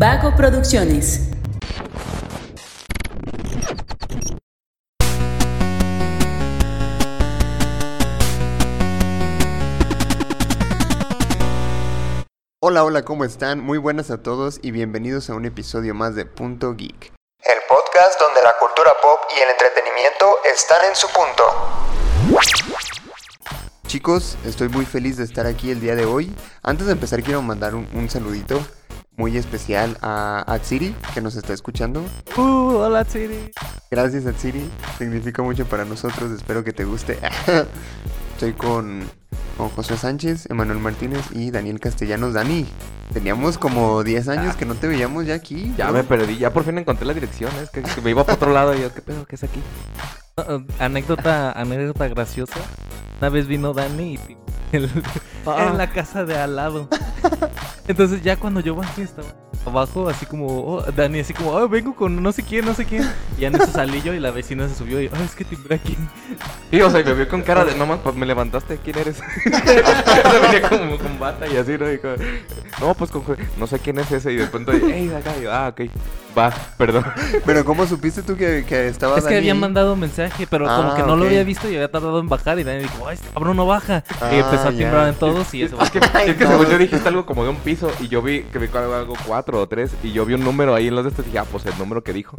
Vago Producciones. Hola, hola, ¿cómo están? Muy buenas a todos y bienvenidos a un episodio más de Punto Geek. El podcast donde la cultura pop y el entretenimiento están en su punto. Chicos, estoy muy feliz de estar aquí el día de hoy. Antes de empezar quiero mandar un, un saludito muy especial a Atsiri, que nos está escuchando. Uh, hola Siri. Gracias Atsiri, significa mucho para nosotros, espero que te guste. Estoy con, con José Sánchez, Emanuel Martínez y Daniel Castellanos. Dani, teníamos como 10 años que no te veíamos ya aquí. Ya bro. me perdí, ya por fin encontré la dirección, es que, que me iba para otro lado y yo, ¿qué pedo? ¿Qué es aquí? Uh, anécdota, anécdota graciosa. Una vez vino Dani y el- Ah. en la casa de al lado. Entonces ya cuando yo bajé estaba abajo, así como oh, Dani, así como, oh, vengo con no sé quién, no sé quién. Y ya en eso salí yo y la vecina se subió y, oh, es que timbré aquí. Y o sea, y me vio con cara de, no más, pues me levantaste, ¿quién eres? venía como con bata y así, ¿no? Y como, no, pues con, no sé quién es ese y de pronto, hey, de acá, y yo, ah, ok, va, perdón. Pero ¿cómo supiste tú que, que estaba Es que Dani habían mandado mensaje, pero como Ah, que no lo había visto y había tardado en bajar. Y Dani dijo, ay, este cabrón no baja. y empezó a timbrar en todos y eso. Es que, es que según yo dijiste algo como de un piso y yo vi que vi algo, algo cuatro o tres y yo vi un número ahí en los de estos y dije, ah, pues el número que dijo.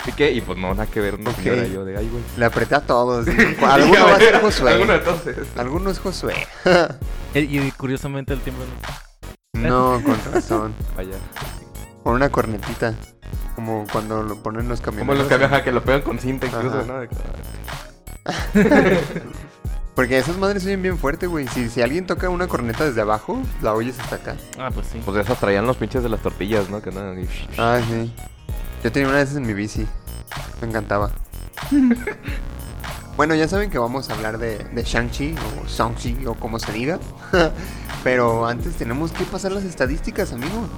Así que, y pues no, nada que ver, una Ok. señora, yo de, ay, güey. Le apreté a todos. Alguno va a ser Josué. Alguno de todos es. Alguno es Josué. Y, y curiosamente el tiempo no. No, con razón. Vaya. Con una cornetita. Como cuando lo ponen los camiones. Como los que, ajá, que lo pegan con cinta incluso, Ajá. ¿no? Porque esas madres se oyen bien fuerte, güey. Si, si alguien toca una corneta desde abajo, la oyes hasta acá. Ah, pues sí. Pues esas traían los pinches de las tortillas, ¿no? Que nada. y- Ah, sí. Yo tenía una de esas en mi bici. Me encantaba. bueno, ya saben que vamos a hablar de, de Shang-Chi o Shang-Chi o como se diga. Pero antes tenemos que pasar las estadísticas, amigo.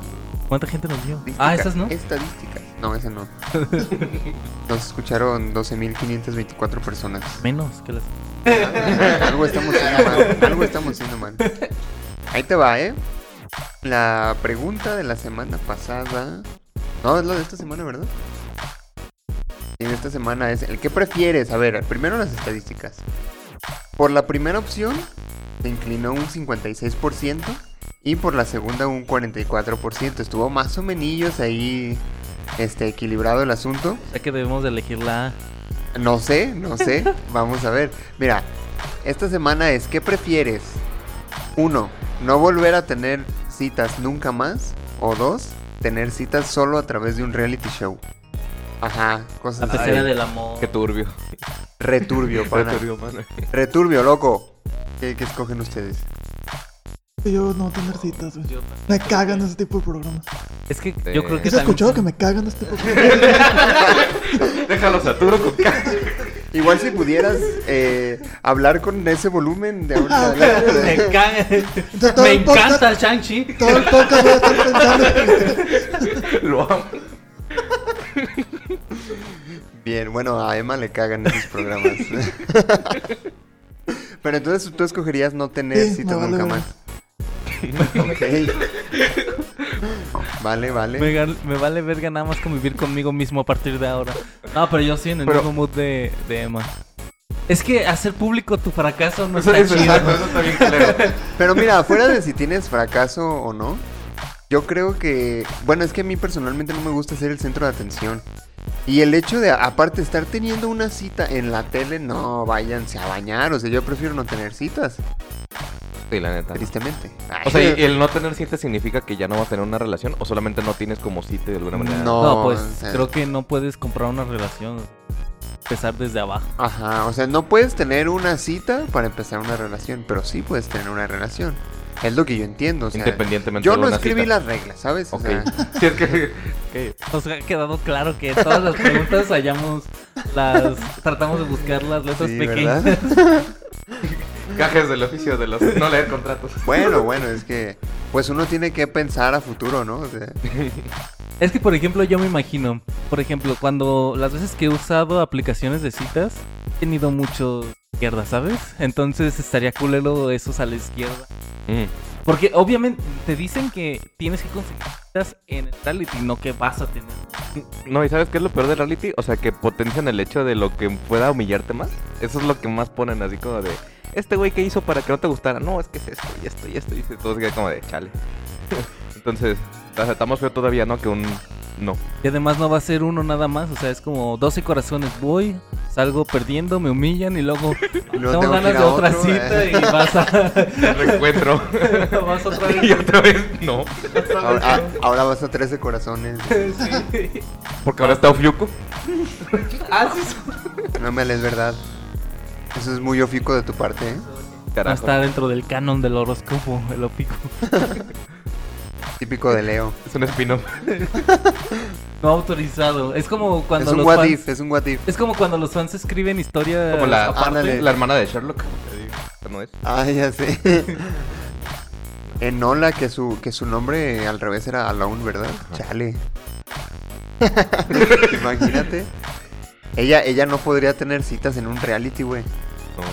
¿Cuánta gente nos vio? Estadísticas, Ah, esas no. Estadísticas. No, esa no. Nos escucharon 12.524 personas. Menos que las. algo estamos haciendo mal. Algo estamos haciendo mal. Ahí te va, ¿eh? La pregunta de la semana pasada. No, es lo de esta semana, ¿verdad? De esta semana es el que prefieres. A ver, primero las estadísticas. Por la primera opción se inclinó un 56% y por la segunda un 44%. Estuvo más o menos ahí este equilibrado el asunto. Ya que debemos de elegir la A. No sé, no sé. Vamos a ver. Mira, esta semana es ¿qué prefieres? Uno, no volver a tener citas nunca más. O dos, tener citas solo a través de un reality show. Ajá, cosas así. del amor. Qué turbio. Returbio, pana. Qué turbio, mano. Returbio, loco. ¿Qué, qué escogen ustedes? Yo no tener citas, güey. Me cagan ese tipo de programas. Es que Sí. yo creo que ¿Has escuchado que me cagan este tipo de programas? Déjalo saturo con Igual si pudieras eh, hablar con ese volumen de adelante. Me caga. Entonces, encanta el Shang-Chi. Todo el podcast voy a estar pensando. Lo amo. Bien, bueno, a Emma le cagan esos programas. Pero entonces tú escogerías no tener Sí, citas nunca más. Ok. Vale, vale. Me, vale verga nada más convivir conmigo mismo a partir de ahora. No, pero yo sí en el Pero- mismo mood de, de Emma. Es que hacer público tu fracaso no Eso, está eso, chido. exacto, eso está bien culero. Pero mira, fuera de si tienes fracaso o no, yo creo que, bueno, es que a mí personalmente no me gusta ser el centro de atención. Y el hecho de, aparte, estar teniendo una cita en la tele, no, váyanse a bañar. O sea, yo prefiero no tener citas, Sí, la neta. tristemente. O sea, ¿y el no tener cita significa que ya no vas a tener una relación o solamente no tienes como cita de alguna manera? No. No, pues o sea- creo que no puedes comprar una relación. Empezar desde abajo. Ajá, o sea, no puedes tener una cita para empezar una relación, pero sí puedes tener una relación. Es lo que yo entiendo, o sea, Independientemente yo de no escribí cita. las reglas, ¿sabes? O Ok. sea, Sí, es que... que- Nos ha quedado claro que todas las preguntas hallamos las. Tratamos de buscar las letras sí, pequeñas. Cajes del oficio de los... No leer contratos. Bueno, bueno, es que pues uno tiene que pensar a futuro, ¿no? O sea, Es que, por ejemplo, yo me imagino, por ejemplo, cuando las veces que he usado aplicaciones de citas, he tenido mucho izquierda, ¿sabes? Entonces estaría culero esos a la izquierda. Mm. Porque obviamente te dicen que tienes que conseguir citas en el reality, no que vas a tener. No, ¿y sabes qué es lo peor de reality? O sea, que potencian el hecho de lo que pueda humillarte más. Eso es lo que más ponen así como de... Este güey, ¿qué hizo para que no te gustara? No, es que es esto y esto y esto. Y todo se queda como de chale. Entonces, más feo todavía, ¿no? Que un no. Y además no va a ser uno nada más, o sea, es como 12 corazones. Voy, salgo perdiendo, me humillan y luego Y luego tengo ganas de otra otro, cita eh. y vas a. Reencuentro. vas otra y vez. otra vez no. Ahora, ah, ahora vas a 13 corazones. Sí. Porque ahora está Ofiuco. Ah, sí. No me es verdad. Eso es muy ofico de tu parte, ¿eh? No está dentro del canon del horóscopo, el opico. Típico de Leo. Es un spin-off. No autorizado. Es como cuando es un los what fans. if, es un what if. Es como cuando los fans escriben historias. Como la, aparte. la hermana de Sherlock. No es. Ah, ya sé. Enola, que su, que su nombre al revés era Alone, ¿verdad? Chale. Imagínate. Ella, ella no podría tener citas en un reality, güey. No.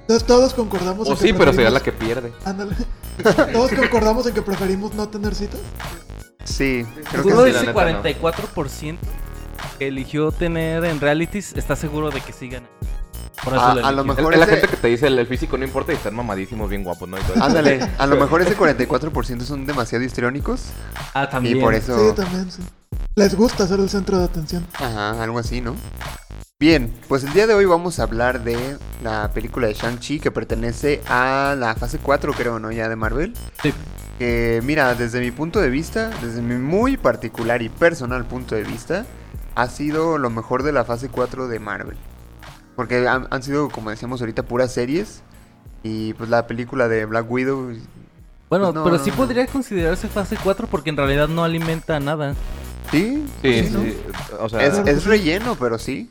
Entonces todos concordamos O en que sí, pero sería la que pierde. Ándale. Todos concordamos en que preferimos no tener citas. Sí, creo que sí, de sí. la ese neta, no. 44% que eligió tener en realities está seguro de que sigan. Por eso A- lo a lo eligió. mejor- Es la gente que te dice el, el físico no importa y están mamadísimos, bien guapos, ¿no? Ándale, a lo mejor ese 44% son demasiado histriónicos Ah, también. y por Sí, eso... también, sí. Les gusta ser el centro de atención. Ajá, algo así, ¿no? Bien, pues el día de hoy vamos a hablar de la película de Shang-Chi que pertenece a la fase 4, creo, ¿no? Ya de Marvel. Sí. Que mira, desde mi punto de vista, desde mi muy particular y personal punto de vista, ha sido lo mejor de la fase 4 de Marvel. Porque han, han sido, como decíamos ahorita, puras series. Y pues la película de Black Widow. Bueno, No, pero no, sí no. podría considerarse fase 4 porque en realidad no alimenta nada. Sí, Sí, sí. O sea, Es, es relleno, pero sí.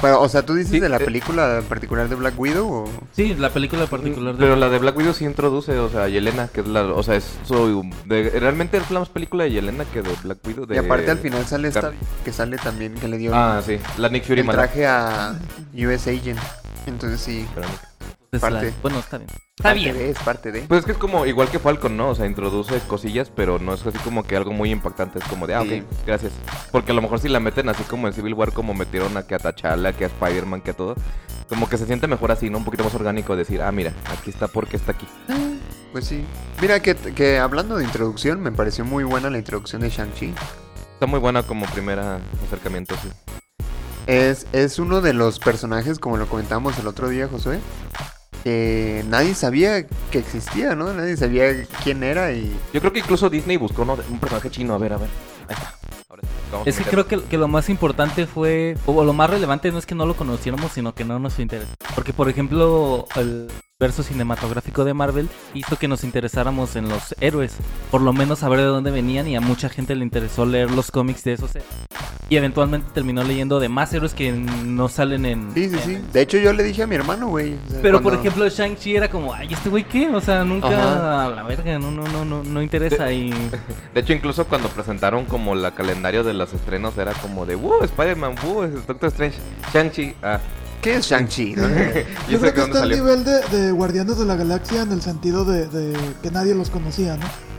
Pero, o sea, ¿tú dices Sí, de la eh. película en particular de Black Widow o...? Sí, la película particular de... Pero la de Black Widow sí introduce, o sea, Yelena, que es la, o sea, es su, de- realmente es la más película de Yelena que de Black Widow. De, Y aparte al final sale esta que sale también, que le dio Ah, sí, la Nick Fury el traje a US Agent. Entonces sí, Pero no. es la- parte. Bueno, está bien. Está parte bien. de, es parte de. Pues es que es como igual que Falcon, ¿no? O sea, introduce cosillas, pero no es así como que algo muy impactante. Es como de, ah, Sí. ok, gracias. Porque a lo mejor si la meten así como en Civil War, como metieron a que a T'Challa, que a Spider-Man, que a todo, como que se siente mejor así, ¿no? Un poquito más orgánico decir, ah, mira, aquí está porque está aquí. Pues sí. Mira que, que hablando de introducción, me pareció muy buena la introducción de Shang-Chi. Está muy buena como primera acercamiento, sí. Es, es uno de los personajes, como lo comentamos el otro día, Josué, que nadie sabía que existía, ¿no? Nadie sabía quién era y... Yo creo que incluso Disney buscó ¿no? un personaje chino, a ver, a ver. Ahí está. Ahora sí, vamos a Es que creo que, que lo más importante fue, o lo más relevante no es que no lo conociéramos, sino que no nos interesó. Porque, por ejemplo, el verso cinematográfico de Marvel hizo que nos interesáramos en los héroes. Por lo menos saber de dónde venían y a mucha gente le interesó leer los cómics de esos héroes. Y eventualmente terminó leyendo de más héroes que no salen en... Sí, sí, en- sí. De hecho yo le dije a mi hermano, güey. o sea, Pero por cuando- ejemplo Shang-Chi era como, ay, ¿este güey qué? O sea, nunca Ajá. a la verga, no, no, no, no, no interesa y... De hecho, incluso cuando presentaron como la calendario de los estrenos, era como de, ¡Wow! Spider-Man, ¡Wow! Doctor Strange, Shang-Chi. Ah, ¿Qué es Shang-Chi? Yo creo que está al nivel de, de Guardianes de la Galaxia en el sentido de, de que nadie los conocía, ¿no?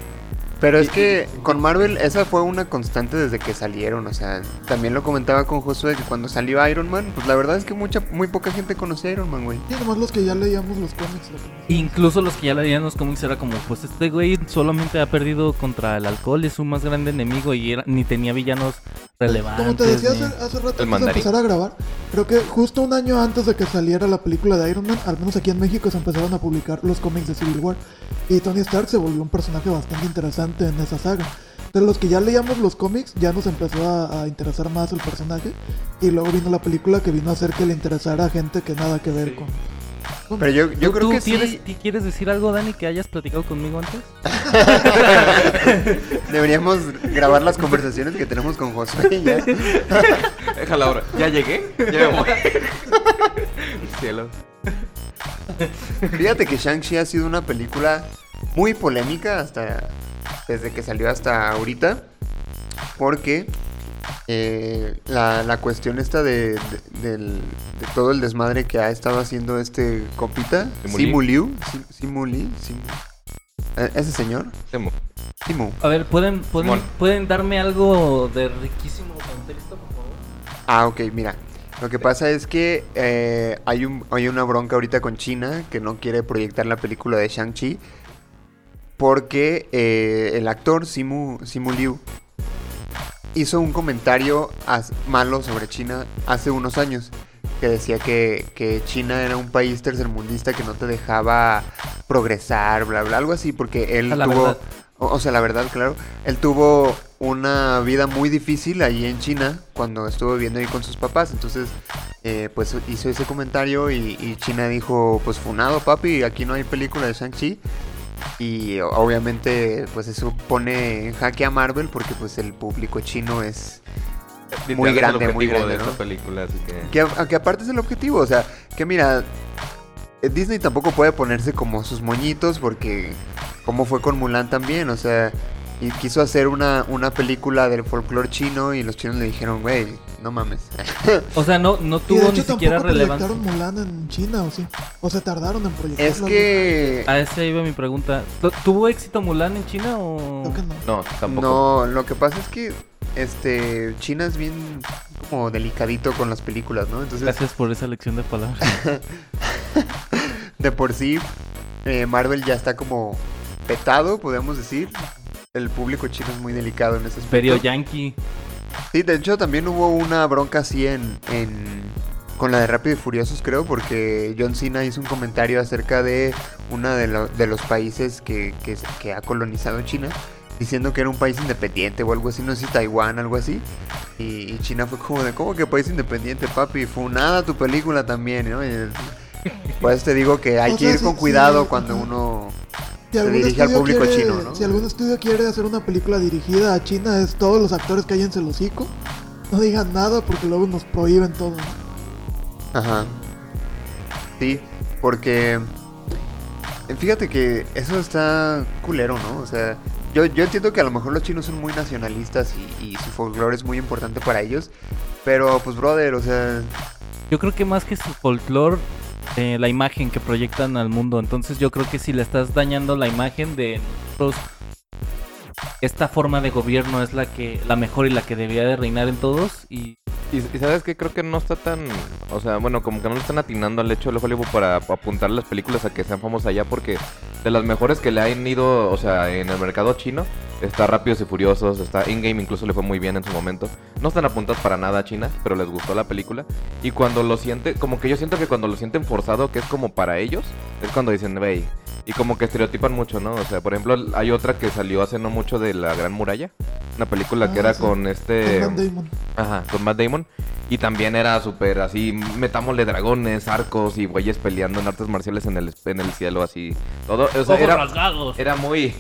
Pero es que con Marvel esa fue una constante desde que salieron, o sea, también lo comentaba con Josué que cuando salió Iron Man, pues la verdad es que mucha muy poca gente conocía a Iron Man, güey. Y nomás los que ya leíamos los cómics. lo. Incluso los que ya leían los cómics era como, pues este güey solamente ha perdido contra el alcohol, es su más grande enemigo y era- ni tenía villanos relevantes. Como te decía ni- hace, hace rato antes de mandarín. empezar a grabar, creo que justo un año antes de que saliera la película de Iron Man, al menos aquí en México se empezaron a publicar los cómics de Civil War. Y Tony Stark se volvió un personaje bastante interesante en esa saga. De los que ya leíamos los cómics, ya nos empezó a, a interesar más el personaje. Y luego vino la película que vino a hacer que le interesara a gente que nada que ver con... con- Pero yo, yo ¿Tú- creo tú que tienes- sí ¿ti- ¿Quieres decir algo, Dani, que hayas platicado conmigo antes? deberíamos grabar las conversaciones que tenemos con Josué y ya. Déjala ahora. ¿Ya llegué? Ya me voy. Cielo. Fíjate que Shang-Chi ha sido una película muy polémica hasta desde que salió hasta ahorita. Porque eh, la, la cuestión esta de, de- del- de todo el desmadre que ha estado haciendo este compita, Simu Liu. Simu Liu, Sim- Simu Li, Sim- Eh, ¿Ese señor? Temo. Timu. A ver, ¿pueden, pueden. ¿pueden darme algo de riquísimo contexto, por favor? Ah, ok, mira. Lo que pasa es que eh, hay, un, hay una bronca ahorita con China que no quiere proyectar la película de Shang-Chi porque eh, el actor Simu, Simu Liu hizo un comentario malo sobre China hace unos años que decía que, que China era un país tercermundista que no te dejaba progresar, bla, bla, algo así, porque él la tuvo... O, o sea, la verdad, claro. Él tuvo una vida muy difícil ahí en China cuando estuvo viviendo ahí con sus papás. Entonces, eh, pues hizo ese comentario y, y China dijo, pues funado papi, aquí no hay película de Shang-Chi. Y obviamente, pues eso pone en jaque a Marvel porque pues el público chino es... Muy grande, muy grande, de ¿no? esta película, así que... Que, a- que aparte es el objetivo, o sea, que mira, eh, Disney tampoco puede ponerse como sus moñitos porque como fue con Mulan también, o sea, y quiso hacer una, una película del folclore chino y los chinos le dijeron, güey, no mames. O sea, no, no tuvo ni hecho siquiera tampoco relevancia. proyectaron Mulan en China, ¿o sí? O se tardaron en proyectarla. es que... A ese iba mi pregunta. ¿Tu- ¿Tuvo éxito Mulan en China o...? Creo que no. No, tampoco. No, lo que pasa es que este China es bien como delicadito con las películas, ¿no? Entonces, Gracias por esa lección de palabras. de por sí, eh, Marvel ya está como petado, podemos decir. El público chino es muy delicado en ese aspecto. Perio Yankee. Sí, de hecho también hubo una bronca así en, en- con la de Rápido y Furiosos, creo, porque John Cena hizo un comentario acerca de uno de, lo- de los países que, que, que ha colonizado China, diciendo que era un país independiente o algo así, no sé si Taiwán, algo así. Y, y China fue como de, ¿cómo que país independiente, papi? Funada tu película también, ¿no? Y, pues te digo que hay que ir con cuidado cuando uno... Si se algún dirige al estudio público quiere- chino, ¿no? Si algún estudio quiere hacer una película dirigida a China, es todos los actores cállense el hocico. No digan nada porque luego nos prohíben todo. Ajá. Sí, porque eh, fíjate que eso está culero, ¿no? O sea, yo, yo entiendo que a lo mejor los chinos son muy nacionalistas y, y su folclore es muy importante para ellos, pero pues brother, o sea, Yo creo que más que su folclore, eh, la imagen que proyectan al mundo. Entonces yo creo que si le estás dañando la imagen de nosotros, esta forma de gobierno es la que la mejor y la que debería de reinar en todos. Y Y, sabes que creo que no está tan, o sea, bueno, como que no le están atinando al hecho de Hollywood para apuntar las películas a que sean famosas allá porque de las mejores que le han ido, o sea, en el mercado chino, está Rápidos y Furiosos, está In-Game, incluso le fue muy bien en su momento. No están apuntadas para nada a China, pero les gustó la película. Y cuando lo siente, como que yo siento que cuando lo sienten forzado, que es como para ellos, es cuando dicen, wey. Y como que estereotipan mucho, ¿no? O sea, por ejemplo, hay otra que salió hace no mucho de La Gran Muralla. Una película que Ah, era sí. con este... Con Matt Damon. Ajá, con Matt Damon. Y también era súper así, metámosle dragones, arcos y güeyes peleando en artes marciales en el, en el cielo, así. Todo, o sea, era, rasgados. era muy...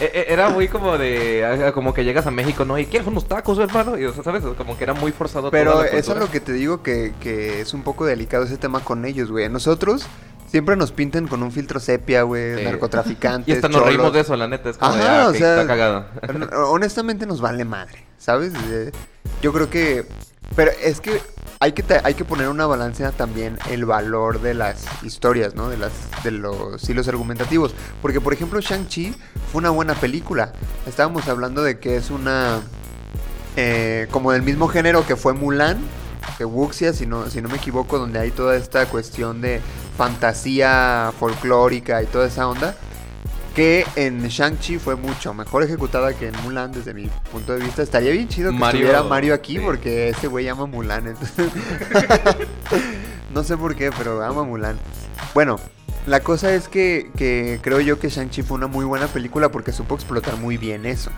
e- e- era muy como de... Como que llegas a México, ¿no? ¿Y quieres unos tacos, hermano? Y, o sea, ¿sabes? Como que era muy forzado pero toda la eso es lo que te digo que, que es un poco delicado ese tema con ellos, güey. Nosotros siempre nos pintan con un filtro sepia, güey, Sí. narcotraficantes. Y hasta nos cholos. reímos de eso, la neta. Es como de, Ajá, ah, o sea, está cagado. Hon- Honestamente nos vale madre, ¿sabes? Eh, Yo creo que... Pero es que hay que, hay que poner una balanza también el valor de las historias, ¿no? De, las, de los hilos argumentativos. Porque, por ejemplo, Shang-Chi fue una buena película. Estábamos hablando de que es una... eh, como del mismo género que fue Mulan, que Wuxia, si no, si no me equivoco, donde hay toda esta cuestión de fantasía folclórica y toda esa onda que en Shang-Chi fue mucho mejor ejecutada que en Mulan desde mi punto de vista. Estaría bien chido que Mario, estuviera Mario aquí sí. porque ese güey ama Mulan. entonces- no sé por qué, pero ama Mulan. Bueno, la cosa es que, que creo yo que Shang-Chi fue una muy buena película porque supo explotar muy bien eso.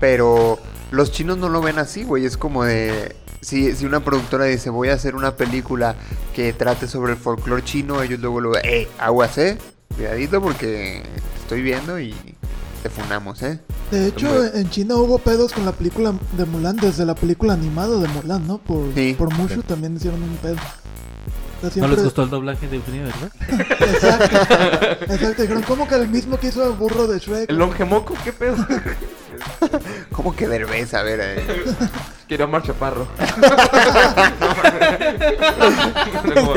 Pero los chinos no lo ven así, güey. Es como de... Si, si una productora dice voy a hacer una película que trate sobre el folclore chino, ellos luego lo ¡eh! Aguas, ¿eh? Cuidadito porque te estoy viendo y te funamos, ¿eh? De hecho, Hombre. en China hubo pedos con la película de Mulan, desde la película animada de Mulan, ¿no? Por, Sí. por Mushu Sí. también hicieron un pedo. O sea, No les gustó el doblaje de Eugenio, ¿verdad? Exacto. Exacto. Dijeron, ¿cómo que el mismo que hizo el burro de Shrek? ¿El longemoco? ¿Qué pedo? ¿Cómo que Derbez? A ver, eh. Quiero Omar Chaparro.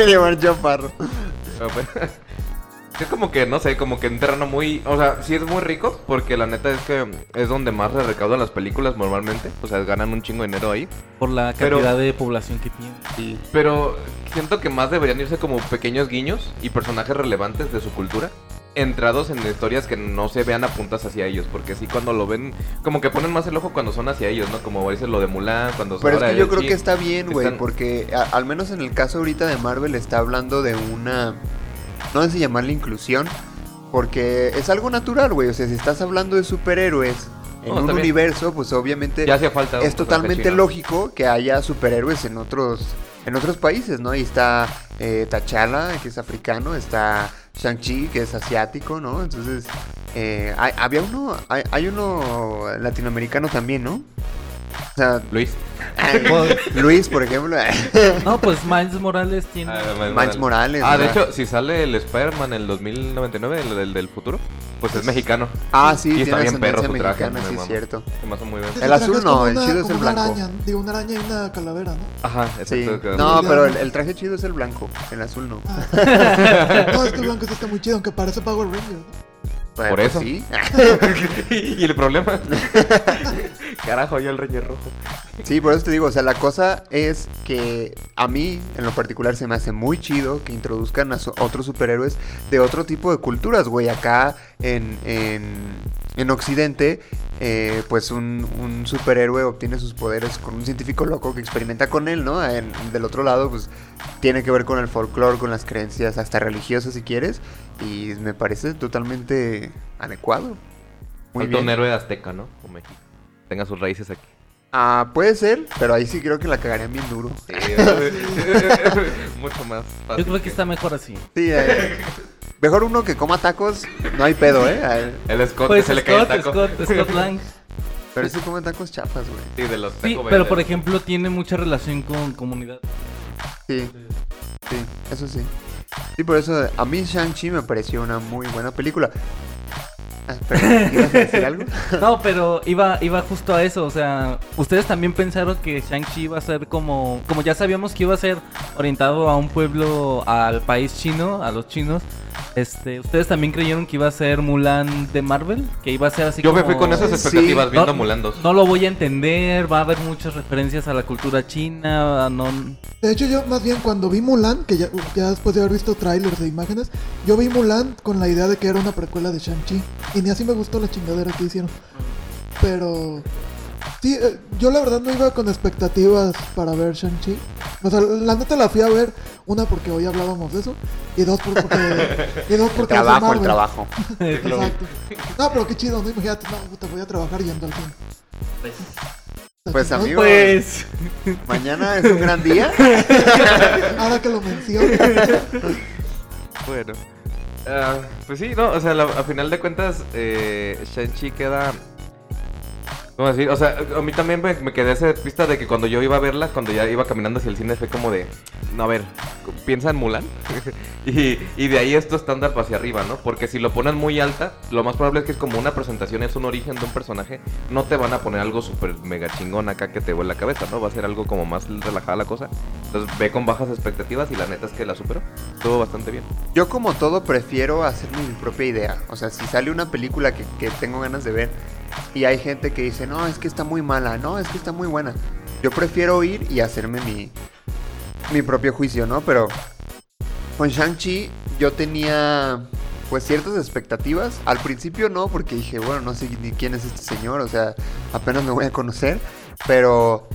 Llevar chaparro. Es como que, no sé, como que un terreno muy... O sea, sí es muy rico, porque la neta es que es donde más se recaudan las películas normalmente. O sea, ganan un chingo de dinero ahí. Por la Pero- cantidad de población que tiene. Sí. Pero siento que más deberían irse como pequeños guiños y personajes relevantes de su cultura. Entrados en historias que no se vean apuntas hacia ellos, porque sí cuando lo ven, como que ponen más el ojo cuando son hacia ellos, ¿no? Como dice lo de Mulan, cuando Pero es que yo creo que está bien, güey, están- porque a- al menos en el caso ahorita de Marvel está hablando de una, no sé si llamarle inclusión, porque es algo natural, güey, o sea, si estás hablando de superhéroes en No, un universo, pues obviamente Ya hacía falta. es totalmente personaje chino. lógico que haya superhéroes en otros en otros países, ¿no? Ahí está eh, T'Challa, que es africano, está Shang-Chi, que es asiático, ¿no? Entonces, eh, hay- había uno, hay, hay uno latinoamericano también, ¿no? O sea, Luis. Luis, por ejemplo, No, pues Miles Morales tiene. Ah, Miles Morales. Ah, de ¿verdad? hecho, si sale el Spider-Man en el 2099, el del, del futuro, pues es mexicano. Ah, sí, y tiene está bien perro su traje, mexicana, sí, es cierto. Se me hace muy bien. Ese El azul no, el una- chido es el blanco. araña, digo, una araña y una calavera, ¿no? Ajá, Sí. exacto. No, Sí, pero ya. el, el traje chido es el blanco, el azul no. No, es que el blanco sí está muy chido, aunque parece Power Ranger. Por eso. Sí. y el problema. Carajo, yo el rey rojo. Sí, por eso te digo, o sea, la cosa es que a mí, en lo particular, se me hace muy chido que introduzcan a otros superhéroes de otro tipo de culturas, güey. Acá en, en, en Occidente, eh, pues un, un superhéroe obtiene sus poderes con un científico loco que experimenta con él, ¿no? En- del otro lado, pues tiene que ver con el folclore, con las creencias, hasta religiosas si quieres. Y me parece totalmente adecuado. Muy Falta un bien. héroe azteca, ¿no? O México. Tenga sus raíces aquí. Ah, puede ser, pero ahí sí creo que la cagarían bien duro. Mucho más Yo creo que está mejor así. Sí, eh, mejor uno que coma tacos, no hay pedo, ¿eh? A él. El Scott, Pues que se le cae el Scott, taco. Scott, Scott Lang. Pero sí come tacos chafas, güey. Sí, de los Sí, Taco pero por ejemplo tiene mucha relación con comunidad. Sí, sí, eso sí. Sí, por eso a mí Shang-Chi me pareció una muy buena película. Ah, ¿ibas a decir algo? No, pero iba, iba justo a eso, o sea, ustedes también pensaron que Shang-Chi iba a ser como, como ya sabíamos que iba a ser orientado a un pueblo, al país chino, a los chinos, este, ustedes también creyeron que iba a ser Mulan de Marvel, que iba a ser así Yo me fui con esas Sí. expectativas viendo No, Mulan 2. No lo voy a entender, va a haber muchas referencias a la cultura china, no... De hecho, yo más bien cuando vi Mulan, que ya, ya después de haber visto trailers de imágenes, yo vi Mulan con la idea de que era una precuela de Shang-Chi. Y ni así me gustó la chingadera que hicieron. Pero... Sí, eh, yo la verdad no iba con expectativas para ver Shang-Chi. O sea, la neta la fui a ver, una porque hoy hablábamos de eso, y dos por- porque... y dos porque trabajo, el trabajo. Exacto. No, pero qué chido, ¿no? Imagínate, no, te voy a trabajar yendo al cine. Pues, chingón. amigo. Pues... Mañana es un gran día. Ahora que lo menciono. Bueno. Ah, pues sí, no, o sea, la- a final de cuentas, eh, Shang-Chi queda... ¿Cómo decir? O sea, a mí también me, me quedé esa pista de que cuando yo iba a verla, cuando ya iba caminando hacia el cine, fue como de... No, a ver, piensa en Mulan. y, y de ahí esto estándar hacia arriba, ¿no? Porque si lo ponen muy alta, lo más probable es que es como una presentación, es un origen de un personaje. No te van a poner algo súper mega chingón acá que te vuela la cabeza, ¿no? Va a ser algo como más relajada la cosa. Entonces ve con bajas expectativas y la neta es que la superó. Estuvo bastante bien. Yo como todo prefiero hacerme mi propia idea. O sea, si sale una película que, que tengo ganas de ver y hay gente que dice, no, es que está muy mala, no, es que está muy buena. Yo prefiero ir y hacerme mi, mi propio juicio, ¿no? Pero con Shang-Chi yo tenía pues ciertas expectativas. Al principio no, porque dije, bueno, no sé ni quién es este señor, o sea, apenas me voy a conocer. Pero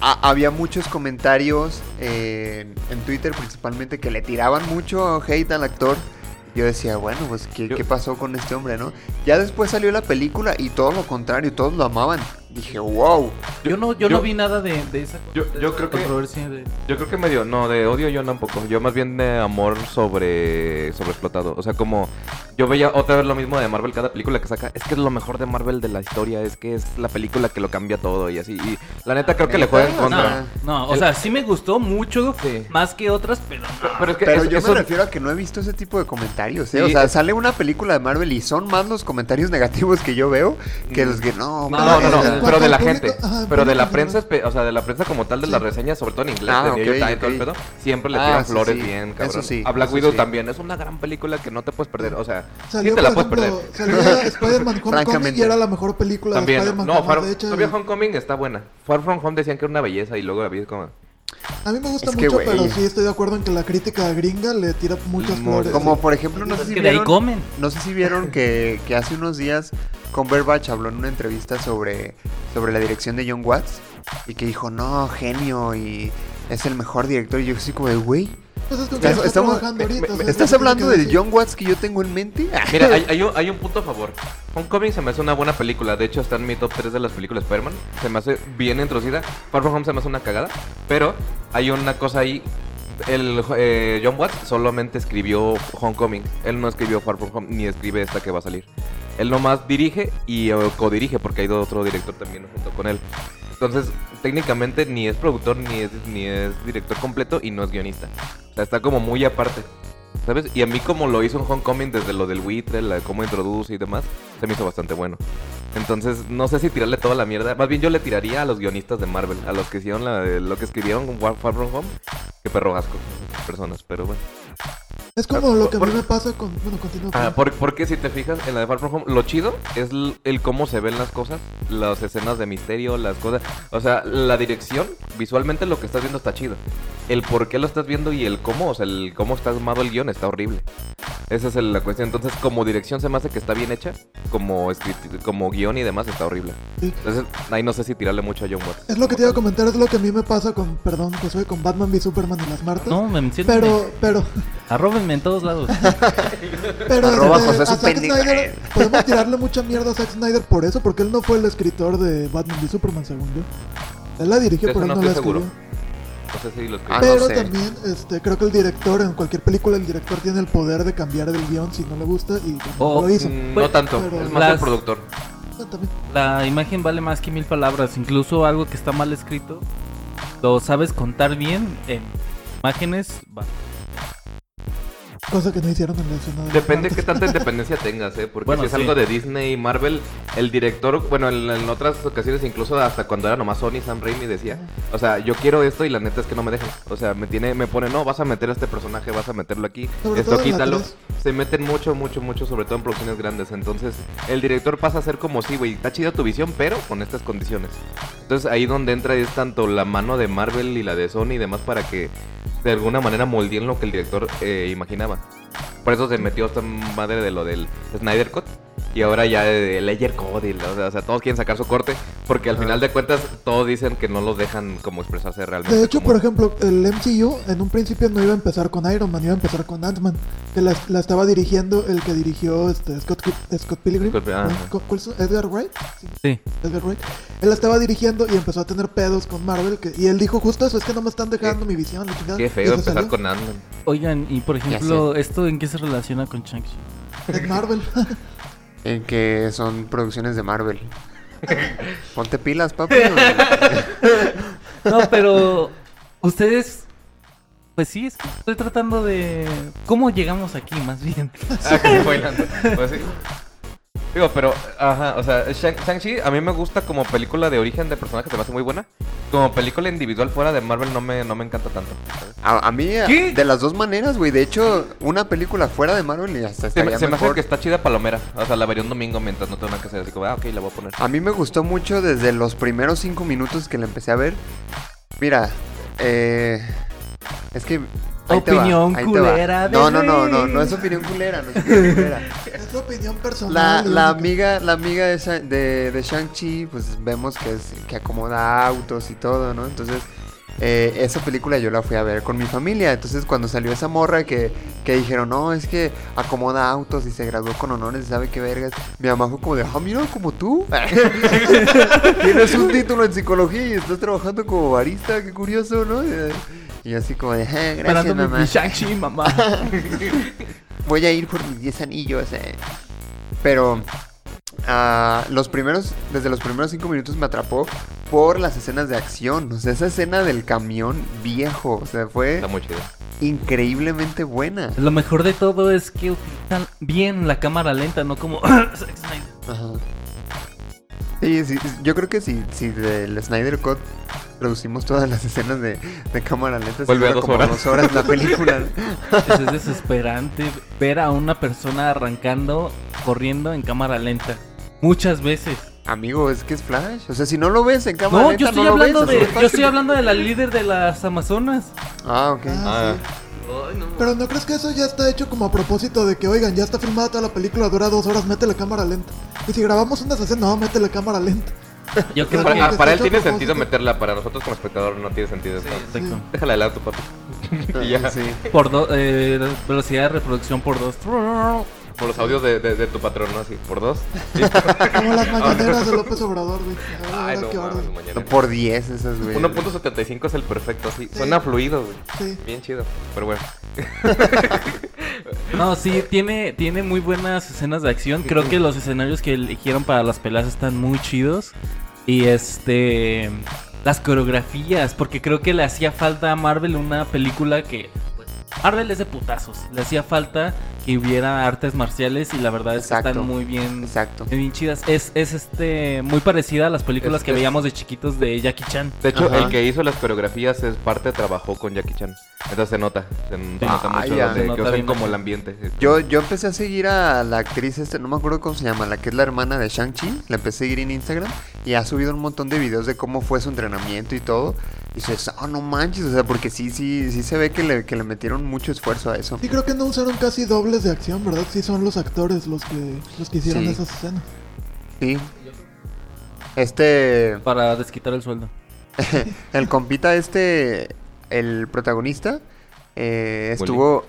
ha- había muchos comentarios en, en Twitter principalmente que le tiraban mucho hate al actor. Yo decía, bueno, pues ¿qué, Yo- qué pasó con este hombre, no? Ya después salió la película y todo lo contrario, todos lo amaban. Dije, wow. Yo no, yo, yo- no vi nada de, de esa, Yo- de creo que- controversia de... Yo creo que medio, no, de odio yo tampoco. Yo más bien de amor sobre, sobre explotado. O sea, como Yo veía otra vez lo mismo de Marvel cada película que saca. Es que es lo mejor de Marvel de la historia. Es que es la película que lo cambia todo y así. Y la neta creo que le juega en contra. No, no, o El- sea, sí me gustó mucho, Sí. más que otras, pero no. Pero es que Pero es- yo eso- me refiero a que no he visto ese tipo de comentarios, ¿eh? Sí, o sea, sale una película de Marvel y son más los comentarios negativos que yo veo que los que no. No, no, no, no, pero de la público- gente. el pero de la en prensa, o sea, de la prensa como tal de las reseñas, sobre todo en inglés, Ah, de New York ok, Times, todo el pedo, siempre le Ah, tiran sí, flores sí. bien, Eso cabrón. sí, a Black eso Widow sí. también, es una gran película que no te puedes perder, o sea, Salió, sí te la puedes ejemplo, perder. Salía Spider-Man Homecoming y era la mejor película de También, Spider-Man no, Far, hecha. todavía y- Homecoming está buena. Far From Home decían que era una belleza y luego la vi como... A mí me gusta Es que, mucho, güey. pero sí estoy de acuerdo en que la crítica gringa le tira muchas Muy- flores. Como por ejemplo, no sé si de vieron, comen. no sé si vieron que, que hace unos días Cumberbatch habló en una entrevista sobre, sobre la dirección de John Watts y que dijo, no, genio y es el mejor director. Y yo así como de, güey, Pues es con que estás, está estamos- me- ahorita, me- ¿estás hablando del John Watts que yo tengo en mente? Mira, hay, hay un, hay un punto a favor. Homecoming se me hace una buena película. De hecho, está en mi top 3 de las películas Spider-Man. Se me hace bien introducida. Far From Home se me hace una cagada. Pero hay una cosa ahí. El, eh, John Watts solamente escribió Homecoming. Él no escribió Far From Home ni escribe esta que va a salir. Él nomás dirige y eh, codirige porque hay otro director también junto con él. Entonces, técnicamente ni es productor ni es, ni es director completo y no es guionista. O sea, está como muy aparte. ¿Sabes? Y a mí como lo hizo en Homecoming desde lo del buitre, la, cómo introduce y demás, se me hizo bastante bueno. Entonces, no sé si tirarle toda la mierda. Más bien yo le tiraría a los guionistas de Marvel, a los que hicieron la- lo que escribieron con War- Far From Home. Qué perro asco, personas, pero bueno. Es como lo que a mí me pasa con... Bueno, continúa. Ah, por- porque si te fijas en la de Far From Home, lo chido es el cómo se ven las cosas, las escenas de misterio, las cosas. O sea, la dirección, visualmente lo que estás viendo está chido. El por qué lo estás viendo y el cómo, o sea, el cómo está armado el guion está horrible. Esa es la cuestión. Entonces, como dirección se me hace que está bien hecha, como, como guion y demás está horrible. Sí. Entonces, ahí no sé si tirarle mucho a John Watts. Es lo que te iba a comentar, es lo que a mí me pasa con, perdón, Josué, con Batman v Superman y las Martas. No, me mencionan. Pero, pero, Arróbenme en todos lados. pero Arroba José a su Zack. Snyder podemos tirarle mucha mierda a Zack Snyder por eso, porque él no fue el escritor de Batman v Superman, según yo. Él la dirigió, pero él no no la estoy seguro. Escribió. No sé si lo Ah, no pero sé. también, este, creo que el director, en cualquier película, el director tiene el poder de cambiar el guion si no le gusta y O- lo hizo. Mm, Pues, no tanto, pero es más el las- productor. Ah, también. La imagen vale más que mil palabras. Incluso algo que está mal escrito, lo sabes contar bien en imágenes. va. Cosa que no hicieron en la escena de Depende qué tanta independencia tengas, ¿eh? Porque Bueno, si es sí. algo de Disney y Marvel, el director, bueno, en, en otras ocasiones, incluso hasta cuando era nomás Sony, Sam Raimi decía, o sea, yo quiero esto y la neta es que no me dejan. O sea, me tiene, me pone, no, vas a meter a este personaje, vas a meterlo aquí, Sobre esto quítalo. Se meten mucho, mucho, mucho, sobre todo en producciones grandes. Entonces, el director pasa a ser como, sí, güey, está chida tu visión, pero con estas condiciones. Entonces, ahí donde entra es tanto la mano de Marvel y la de Sony y demás para que de alguna manera moldeen lo que el director eh, imaginaba. Por eso se metió esta madre de lo del Snyder Cut. Y ahora ya de Ledger la- o, sea, o sea, todos quieren sacar su corte. Porque al final de cuentas, todos dicen que no los dejan como expresarse realmente. De hecho, como- por ejemplo, el MCU en un principio no iba a empezar con Iron Man, iba a empezar con Ant-Man, que la, la estaba dirigiendo el que dirigió este, Scott, Scott Pilgrim. Scott- ah, ¿no? ajá. ¿Cu- ¿Cuál es? su- ¿Edgar Wright? Sí, Sí. Edgar Wright. Él la estaba dirigiendo y empezó a tener pedos con Marvel. Que, y él dijo justo eso, es que no me están dejando mi visión. la chingada", Qué feo empezar salió. con Ant-Man. Oigan, y por ejemplo, ¿esto en qué se relaciona con Shang-Chi? En Marvel. En que son producciones de Marvel. Ponte pilas, papi. No, pero ustedes, pues sí, estoy tratando de... ¿Cómo llegamos aquí, más bien? Ah, que bailando. Pues sí. Digo, pero, ajá, o sea, Shang- Shang-Chi a mí me gusta como película de origen de personaje, se me hace muy buena. Como película individual fuera de Marvel no me, no me encanta tanto. A, a mí, de las dos maneras, güey. De hecho, una película fuera de Marvel y hasta Se se me hace que está chida palomera. O sea, la vería un domingo mientras no tengo nada que hacer. Así como, ah, ok, la voy a poner. A mí me gustó mucho desde los primeros cinco minutos que la empecé a ver. Mira, eh, es que. Ahí Opinión va. culera de No, no, no, no, no es opinión culera, no es opinión culera. es opinión personal. La, y la amiga, la amiga de, Sha- de, de Shang-Chi, pues vemos que, es, que acomoda autos y todo, ¿no? Entonces, eh, esa película yo la fui a ver con mi familia. Entonces, cuando salió esa morra que, que dijeron, no, es que acomoda autos y se graduó con honores, ¿sabe qué vergas? Mi mamá fue como de, ah, mira, como tú. Tienes un título en psicología y estás trabajando como barista, qué curioso, ¿no? Y así como de, "Ah, gracias, mamá. mi Shang-Chi, mamá. voy a ir por mis 10 anillos. eh". Pero ah, los primeros, desde los primeros 5 minutos me atrapó por las escenas de acción. O sea, esa escena del camión viejo, o sea, fue Está muy chido. increíblemente buena. Lo mejor de todo es que utilizan bien la cámara lenta, no como Zack Snyder. Ajá. Sí, sí, yo creo que si, si del Snyder Cut reducimos todas las escenas de, de cámara lenta, Vuelve a dos como horas. dos horas la película. Eso es desesperante ver a una persona arrancando, corriendo en cámara lenta. Muchas veces. Amigo, es que es Flash. O sea, si no lo ves en cámara No, lenta, yo estoy no lo hablando ves, de. Yo estoy hablando de la líder de las Amazonas. Ah, ok. Ah, Ah. sí. Pero ¿no crees que eso ya está hecho como a propósito de que, oigan, ya está filmada toda la película, dura dos horas, métele cámara lenta? Y si grabamos una escena, no, métele cámara lenta. Yo creo Para, que. ah, para él tiene sentido meterla, para nosotros como espectador no tiene sentido. eso. Exacto. Déjala de lado tu papi. y ya. Sí. Por dos. Eh, velocidad de reproducción por dos. Por los audios de, de, de tu patrón, ¿no? Así, por dos. Como las mañaneras de López Obrador, güey. A ver, Ay, no, qué mames. Por 10 esas, güey. 1.75 es el perfecto, sí. Suena fluido, güey. Sí. Bien chido. Pero bueno. No, sí, tiene, tiene muy buenas escenas de acción. Creo que los escenarios que eligieron para las peleas están muy chidos. Y este. Las coreografías, porque creo que le hacía falta a Marvel una película que. pues, Marvel es de putazos. Le hacía falta que hubiera artes marciales y la verdad es que están muy bien. Exacto. Bien chidas. Es, es este muy parecida a las películas Es- que es- veíamos de chiquitos de Jackie Chan. De hecho, Ajá. el que hizo las coreografías es parte trabajó con Jackie Chan. Entonces se nota. Se, se nota Ah, mucho ya. donde- Se que nota usan bien como el ambiente. Yo, yo empecé a seguir a la actriz, este, no me acuerdo cómo se llama, la que es la hermana de Shang-Chi. La empecé a seguir en Instagram y ha subido un montón de videos de cómo fue su entrenamiento y todo. Y dices, oh, no manches, o sea, porque sí, sí, sí se ve que le, que le metieron mucho esfuerzo a eso. Sí, creo que no usaron casi dobles de acción, ¿verdad? Sí, son los actores los que, los que hicieron Sí. esas escenas. Sí. Este, Para desquitar el sueldo. el compita este, el protagonista, eh, estuvo,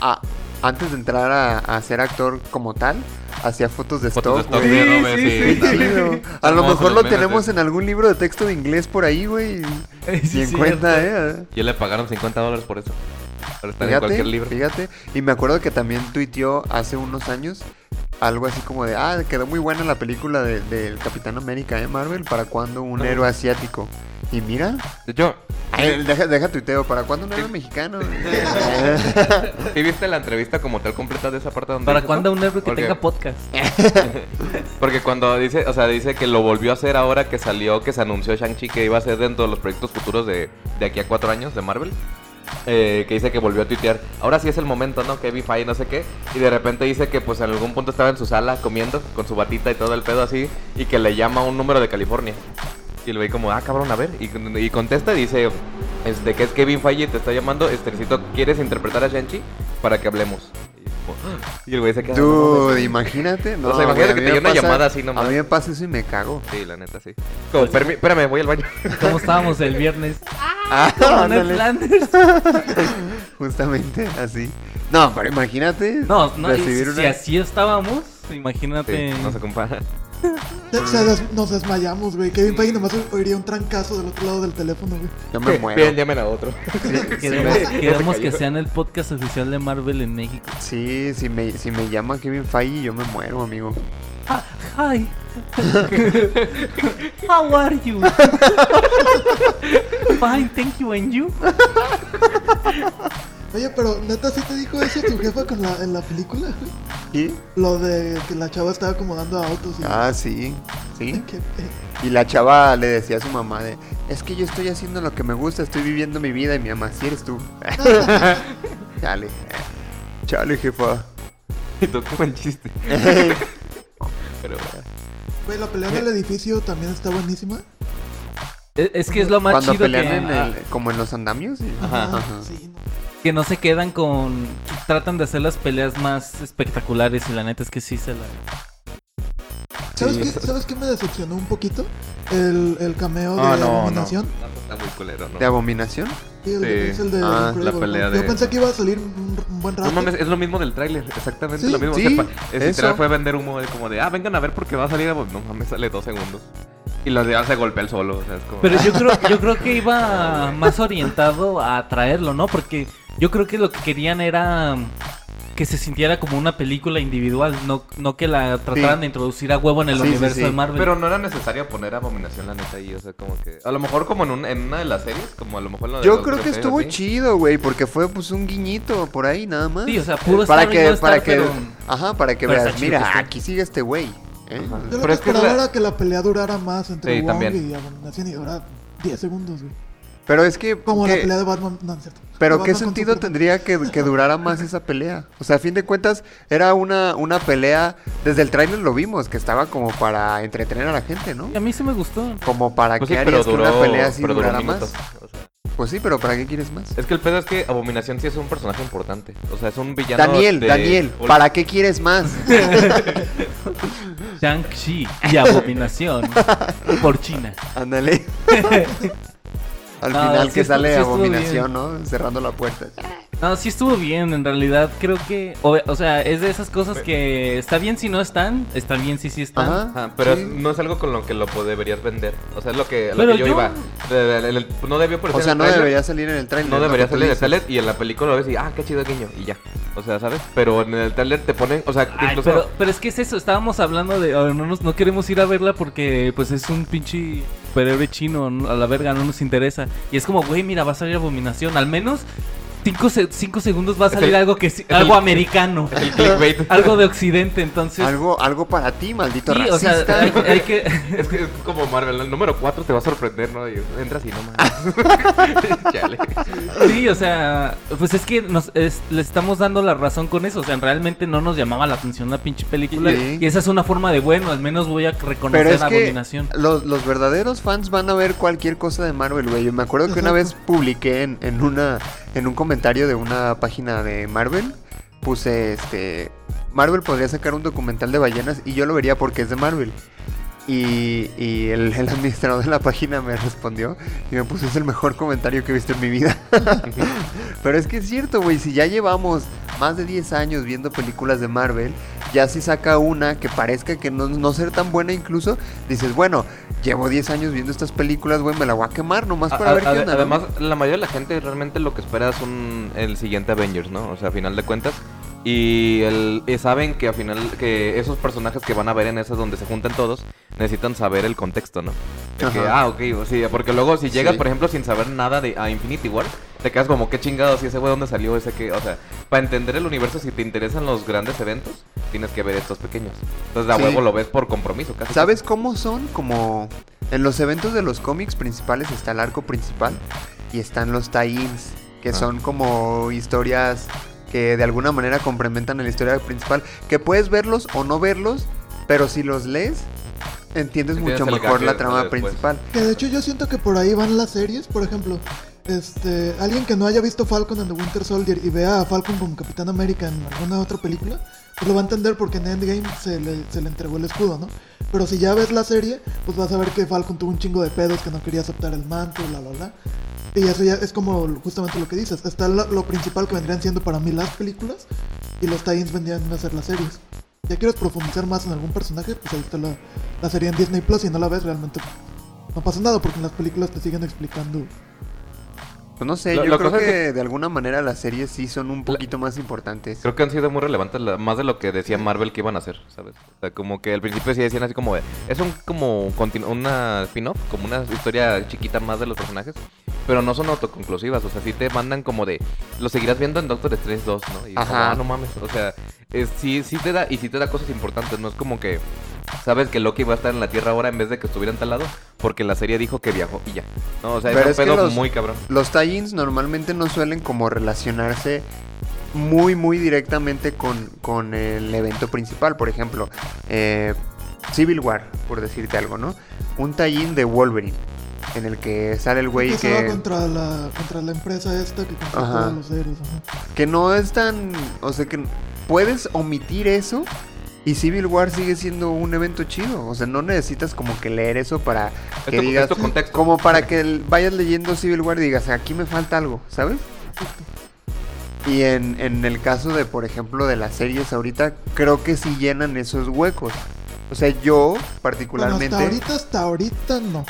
a- antes de entrar a, a ser actor como tal, hacía fotos de Fotos de stock, stock güey. de Adobe, sí, bien. chido. A lo mejor lo tenemos en algún libro de texto de inglés por ahí, güey. Sí, Ni en cierto. cuenta, eh. Y le pagaron 50 dólares por eso. Para estar en Fíjate, cualquier libro. fíjate. Y me acuerdo que también tuiteó hace unos años algo así como de, ah, quedó muy buena la película de- del Capitán América, ¿eh, Marvel? ¿Para cuándo un No. héroe asiático? Y mira, De hecho, ay, deja, deja tuiteo, ¿para cuándo un héroe mexicano? ¿sí viste la entrevista como tal completa de esa parte donde ¿Para cuándo un héroe que Porque- tenga podcast? Porque cuando dice, o sea, dice que lo volvió a hacer ahora que salió, que se anunció Shang-Chi que iba a ser dentro de los proyectos futuros de, de aquí a cuatro años de Marvel. Eh, que dice que volvió a tuitear. Ahora sí es el momento, ¿no? Que Feige no sé qué. Y de repente dice que pues en algún punto estaba en su sala comiendo con su batita y todo el pedo así. Y que le llama un número de California. Y le ve como, ah, cabrón, a ver. Y, contesta y dice, este, que es Kevin Feige, te está llamando. Este, ¿quieres interpretar a Shang-Chi? Para que hablemos. Y, "Ah". El güey se queda. "No Dude, mames". imagínate. No, O sea, imagínate güey, a que mí te me llegue una pasa- llamada así nomás. A mí me pasa eso y me cago. Sí, la neta, sí. Como, "Permi- espérame, voy al baño. ¿Cómo estábamos el viernes? Ah, ándale. Flanders. Justamente así. No, pero imagínate. No, no, y recibir si, una- si así estábamos, imagínate. Sí, no se compara. Se- se des- nos desmayamos, güey. Kevin Feige nomás oiría un trancazo del otro lado del teléfono, güey. Yo me muero. Bien, llamen a otro. Queremos, Sí, queremos que sean el podcast oficial de Marvel en México. Sí, si me, si me llama Kevin Feige, yo me muero, amigo. Ah, hi. How are you? Fine, thank you. And you? Oye, pero neta, ¿sí te dijo eso tu jefa con la, en la película? güey? ¿Y? Lo de que la chava estaba acomodando autos y... Ah, sí, sí. Qué Y la chava le decía a su mamá de, es que yo estoy haciendo lo que me gusta, estoy viviendo mi vida y mi mamá, si eres tú. Chale. Chale, jefa. Y tú, qué buen chiste. Pero, Güey, la pelea en el edificio también está buenísima. Es, es que es lo más Cuando chido pelean que, en el, como en los andamios. y- Ajá. Ajá. Sí, no. que no se quedan con. tratan de hacer las peleas más espectaculares y la neta es que sí se la. ¿Sabes, Sí. qué, ¿Sabes qué me decepcionó un poquito? El, el cameo de Ah, no, no. Abominación. Está muy culero, ¿no? ¿De abominación? Sí, el, Sí. es el de Ah, la pelea Yo de- pensé que iba a salir un, un buen rato. No mames, es lo mismo del tráiler, exactamente Sí, lo mismo. sí, o sea, es eso. literal fue vender humo de como de, ah, vengan a ver porque va a salir, no mames, sale dos segundos. Y lo de ah, se golpea el solo, o sea, es como... Pero yo creo, yo creo que iba más orientado a traerlo, ¿no? Porque yo creo que lo que querían era que se sintiera como una película individual, no, no que la trataran Sí. de introducir a huevo en el Sí, universo sí. de Marvel. Pero no era necesario poner Abominación, la neta, ahí. O sea, como que. A lo mejor, como en, un- en una de las series, como a lo mejor la de Yo los creo que estuvo así. chido, güey, porque fue pues un guiñito por ahí nada más. Sí, o sea, pudo para estar y que, no para estar, que, pero- ajá, para que pero veas, mira, aquí sigue este güey. ¿Eh? Yo lo Pero que es que es esperaba la- era que la pelea durara más entre Sí, Wong también. y Abominación y durara 10 segundos, güey. Pero es que, Como ¿qué- la pelea de Batman. No, no es cierto. pero qué sentido tendría que, que durara más esa pelea. O sea, a fin de cuentas era una, una pelea. Desde el tráiler lo vimos que estaba como para entretener a la gente, ¿no? A mí sí me gustó. Como para Pues que sí, pero harías que duró, una pelea así durara más. O sea, Pues sí, pero ¿para qué quieres más? es que el pedo es que Abominación sí es un personaje importante. O sea, es un villano. Daniel, de- Daniel, ¿para qué quieres más? Shang-Chi y Abominación por China. Ándale. Al final sí que sale sí abominación, ¿no? Cerrando la puerta. No, sí estuvo bien, en realidad creo que... O, o sea, es de esas cosas que está bien si no están, está bien si sí están. Ajá. Ajá, pero sí. es- no es algo con lo que lo deberías vender. O sea, es lo que, lo yo, yo- iba. De- de- de- el- no debió aparecer O sea, en no el debería salir en el trailer. No debería salir en el trailer y en la película lo ves y, ah, qué chido guiño, y ya. O sea, ¿sabes? Pero en el trailer te ponen, o sea, Ay, incluso... pero, pero es que es eso, estábamos hablando de... oh, no, nos, no queremos ir a verla porque pues es un pinche superhéroe chino, no- a la verga, no nos interesa. Y es como, güey, mira, va a salir Abominación, al menos... Cinco, se- cinco segundos va a salir el- algo que el- algo americano, El algo de occidente, entonces Algo, algo para ti, maldito sí, o sea, racista. hay, hay que Es que es como Marvel, el número 4 te va a sorprender, ¿no? Y entras y no mames. Chale. Sí, o sea, pues es que nos es- le estamos dando la razón con eso. O sea, realmente no nos llamaba la atención la pinche película. Sí. Y esa es una forma de bueno, al menos voy a reconocer Pero es la que abominación. los, los verdaderos fans van a ver cualquier cosa de Marvel, güey. Yo me acuerdo que una vez publiqué en, en una en un comentario de una página de Marvel, puse este Marvel podría sacar un documental de ballenas y yo lo vería porque es de Marvel. Y, y el, el administrador de la página me respondió y me puso es el mejor comentario que he visto en mi vida. Pero es que es cierto, güey, si ya llevamos más de 10 años viendo películas de Marvel, ya si saca una que parezca que no, no ser tan buena incluso, dices, bueno, llevo 10 años viendo estas películas, güey, me la voy a quemar nomás para A- ver a- qué onda. ¿no? además, la mayoría de la gente realmente lo que espera es un, el siguiente Avengers, ¿no? O sea, a final de cuentas. Y, el, y saben que al final que esos personajes que van a ver en esas donde se juntan todos necesitan saber el contexto, ¿no? De que, Ajá. ah, ok, o sí, porque luego si llegas, Sí. por ejemplo, sin saber nada de a Infinity War, te quedas como, qué chingados, y ese güey dónde salió, ese que, o sea, para entender el universo, si te interesan los grandes eventos, tienes que ver estos pequeños. Entonces, a Sí. huevo lo ves por compromiso, casi. ¿Sabes cómo son? Como en los eventos de los cómics principales está el arco principal y están los tie-ins, que Ah. son como historias que de alguna manera complementan a la historia principal, que puedes verlos o no verlos, pero si los lees, entiendes Entiendes mucho mejor la trama después. principal. Que de hecho yo siento que por ahí van las series, por ejemplo, este, alguien que no haya visto Falcon and the Winter Soldier y vea a Falcon como Capitán América en alguna otra película, pues lo va a entender porque en Endgame se le, se le entregó el escudo, ¿no? Pero si ya ves la serie, pues vas a ver que Falcon tuvo un chingo de pedos, que no quería aceptar el manto, bla, bla, bla. Y eso ya es como justamente lo que dices. Está lo, principal que vendrían siendo para mí las películas y los tie-ins vendrían a ser las series. Ya quieres profundizar más en algún personaje, pues ahí está la, la serie en Disney Plus y no la ves realmente no pasa nada porque en las películas te siguen explicando. Pues no sé, La- yo la creo que, que- de alguna manera las series sí son un poquito más importantes. Creo que han sido muy relevantes, la- más de lo que decía Marvel que iban a hacer, ¿sabes? O sea, como que al principio sí decían así como de, es un como una spin-off, como una historia chiquita más de los personajes, pero no son autoconclusivas, o sea, sí te mandan como de, lo seguirás viendo en Doctor Strange 2, ¿no? Y es como, Ajá. "Ah, no mames, o sea, es- sí, sí te da, y sí te da cosas importantes, no es como que, sabes que Loki va a estar en la Tierra ahora en vez de que estuviera en tal lado, porque la serie dijo que viajó y ya, ¿no? O sea, Pero es un que pedo los- muy cabrón. Los tie-ins normalmente no suelen como relacionarse muy, muy directamente con, con el evento principal. Por ejemplo, eh, Civil War, por decirte algo, ¿no? Un tie-in de Wolverine, en el que sale el güey que se va que, contra la, contra la empresa esta que todos los héroes. ajá. que no es tan... O sea, que puedes omitir eso. Y Civil War sigue siendo un evento chido. O sea, no necesitas como que leer eso para que digas... contexto. Como para que el- vayas leyendo Civil War y digas, aquí me falta algo, ¿sabes? Y en, en el caso de, por ejemplo, de las series ahorita, creo que sí llenan esos huecos. O sea, yo Bueno, particularmente... hasta ahorita, hasta ahorita no.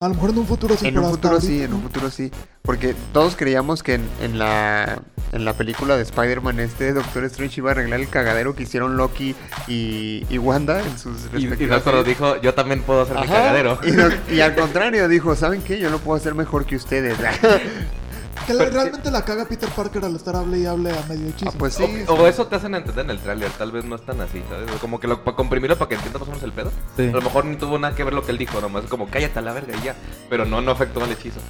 A lo mejor en un futuro sí, en un futuro sí, en un futuro sí. Porque todos creíamos que en, en la en la película de Spider-Man este Doctor Strange iba a arreglar el cagadero que hicieron Loki y, y Wanda en sus Y, y respectivas Doctor dijo, yo también puedo hacer mi Ajá, cagadero. Y, no- y al contrario, dijo, ¿saben qué? Yo lo puedo hacer mejor que ustedes. Que realmente la caga Peter Parker al estar hable y hable a medio hechizo. Ah, pues sí. O, o eso te hacen entender en el tráiler, tal vez no es tan así, ¿sabes? Como que lo, para comprimirlo para que entiendas más o menos el pedo. Sí. A lo mejor ni tuvo nada que ver lo que él dijo, nomás es como cállate a la verga y ya. Pero no, no afectó al hechizo.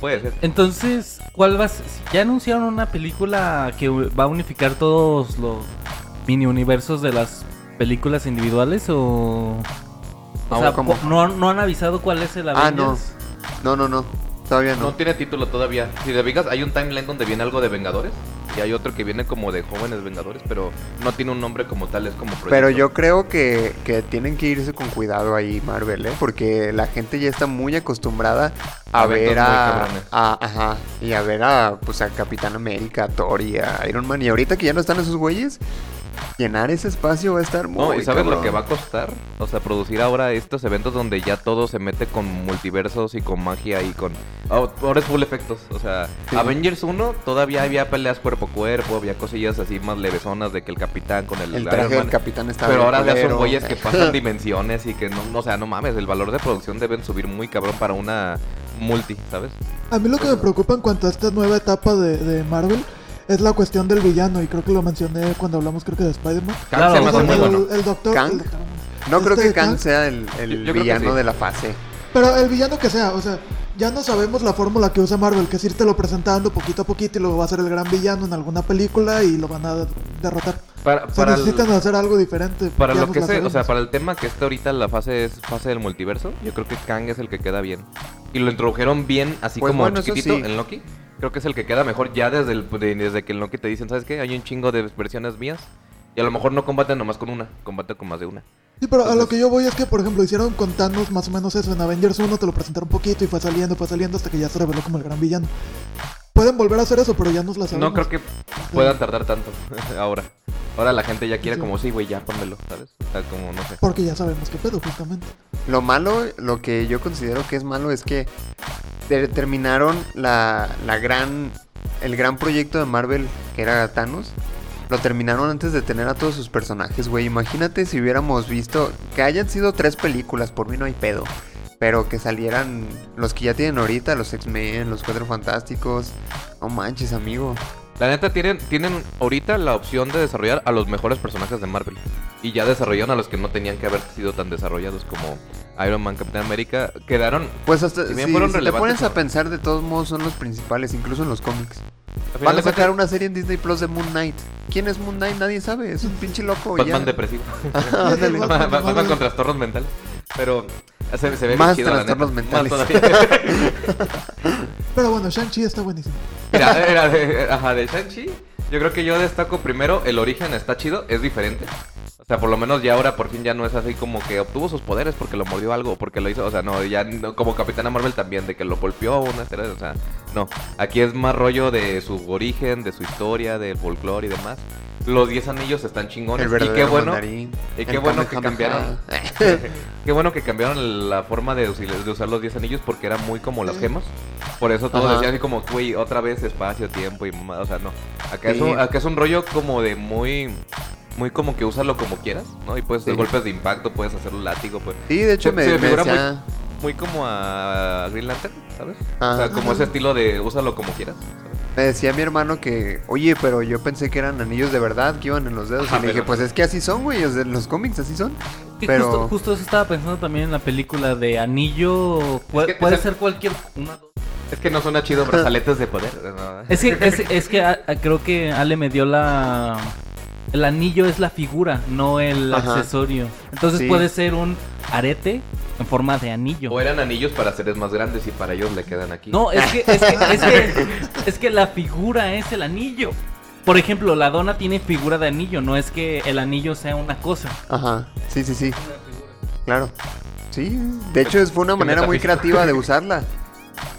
Puede ser. Entonces, ¿cuál va a ser? ¿Ya anunciaron una película que va a unificar todos los mini universos de las películas individuales o...? O Ah, sea, no, no han avisado cuál es el Ah, no. Avengers. No, no, no. Todavía No no. tiene título todavía. Si te fijas, hay un timeline donde viene algo de Vengadores. Y hay otro que viene como de jóvenes Vengadores, pero no tiene un nombre como tal, es como proyecto. Pero yo creo que, que tienen que irse con cuidado ahí, Marvel, ¿eh? Porque la gente ya está muy acostumbrada a ver a, a- Ajá. Y a ver a, pues, a Capitán América, a Thor y a Iron Man. Y ahorita que ya no están esos güeyes, llenar ese espacio va a estar muy No, ¿y sabes lo que va a costar? O sea, producir ahora estos eventos donde ya todo se mete con multiversos y con magia y con... Ah, Ahora es full efectos. O sea, Sí. Avengers 1 todavía había peleas cuerpo a cuerpo, había cosillas así más levesonas de que el capitán con el, El traje del. Capitán está Pero ahora ya son güeyes que pasan dimensiones y que no, no, o sea, no mames, el valor de producción deben subir muy cabrón para una multi, ¿sabes? A mí lo que me preocupa en cuanto a esta nueva etapa de, de Marvel es la cuestión del villano. Y creo que lo mencioné cuando hablamos, creo que de Spider-Man. Kang Claro, se me hace el, muy el- bueno. el doctor. Kang. el doctor- No creo este que Kang Kang- sea el, el Yo- yo villano sí. de la fase. Pero el villano que sea, o sea, ya no sabemos la fórmula que usa Marvel, que es irte lo presentando poquito a poquito y luego va a ser el gran villano en alguna película y lo van a derrotar. Para, O sea, para el- necesitan hacer algo diferente. Para lo que sé, o sea, para el tema que está ahorita la fase es fase del multiverso, yo creo que Kang es el que queda bien. Y lo introdujeron bien, así Pues como bueno, chiquitito sí. en Loki. Creo que es el que queda mejor ya desde, el, de- desde que en Loki te dicen, ¿sabes qué? Hay un chingo de versiones mías. Y a lo mejor no combaten nomás con una, combaten con más de una. Sí, pero a lo que yo voy es que, por ejemplo, hicieron con Thanos más o menos eso. En Avengers 1 te lo presentaron un poquito y fue saliendo, fue saliendo hasta que ya se reveló como el gran villano. Pueden volver a hacer eso, pero ya nos la sabemos. No creo que puedan tardar tanto ahora. Ahora la gente ya quiere Sí. como, sí, güey, ya pónmelo, ¿sabes? O sea, como, no sé. Porque ya sabemos qué pedo, justamente. Lo malo, lo que yo considero que es malo es que ter- terminaron la, la gran, el gran proyecto de Marvel que era Thanos. Lo terminaron antes de tener a todos sus personajes, güey. Imagínate si hubiéramos visto que hayan sido tres películas, por mí no hay pedo. Pero que salieran los que ya tienen ahorita, los X-Men, los Cuatro Fantásticos. No manches, amigo. La neta, tienen, tienen ahorita la opción de desarrollar a los mejores personajes de Marvel. Y ya desarrollaron a los que no tenían que haber sido tan desarrollados como Iron Man, Capitán América. Quedaron... Pues hasta Si bien si, fueron si te relevantes, pones a pensar, de todos modos son los principales, incluso en los cómics. Van a sacar una serie en Disney Plus de Moon Knight. ¿Quién es Moon Knight? Nadie sabe. Es un pinche loco. y Batman ya. depresivo. Batman- con trastornos mentales. Pero se, se ve Más chido, la trastornos neta. mentales. Más. Pero bueno, Shang-Chi está buenísimo. Mira, era de, ajá, de Shang-Chi. Yo creo que yo destaco primero el origen, está chido, es diferente. O sea, por lo menos ya ahora por fin ya no es así como que obtuvo sus poderes porque lo mordió algo o porque lo hizo. O sea, no, ya no- como Capitana Marvel también, de que lo golpeó una esteroide. O sea, no. Aquí es más rollo de su origen, de su historia, del folclore y demás. Los 10 anillos están chingones. El y qué bueno. mandarín. y qué bueno que cambiaron. Qué bueno que cambiaron la forma de, de usar los 10 anillos porque era muy como las gemas. Por eso todo Ajá. decía así como, güey, otra vez espacio, tiempo y mamá. O sea, no. Acá, es un, acá es un rollo como de muy. Muy como que úsalo como quieras, ¿no? Y puedes hacer Sí. golpes de impacto, puedes hacer un látigo, pues. Sí, de hecho Se- me, se me figura decía... Muy como a Green Lantern, ¿sabes? o sea, como ese estilo de úsalo como quieras. ¿sabes? Me decía mi hermano que, oye, pero yo pensé que eran anillos de verdad que iban en los dedos. Ajá, y le dije, pero- pues es que así son, güey. los cómics así son. Pero- justo, justo eso estaba pensando también en la película de Anillo. Pu- que- puede ser cualquier. Una, dos. Es que no suena chido brazaletes de poder. ¿no? Es que, es, es que a- a- creo que Ale me dio la. El anillo es la figura, no el Ajá. accesorio. Entonces Sí. puede ser un arete en forma de anillo. O eran anillos para seres más grandes y para ellos le quedan aquí. No, es que, es que, es que, es que la figura es el anillo. Por ejemplo, la dona tiene figura de anillo, no es que el anillo sea una cosa. Ajá, sí, sí, sí. Claro. Sí, de hecho es- fue una manera muy creativa de usarla.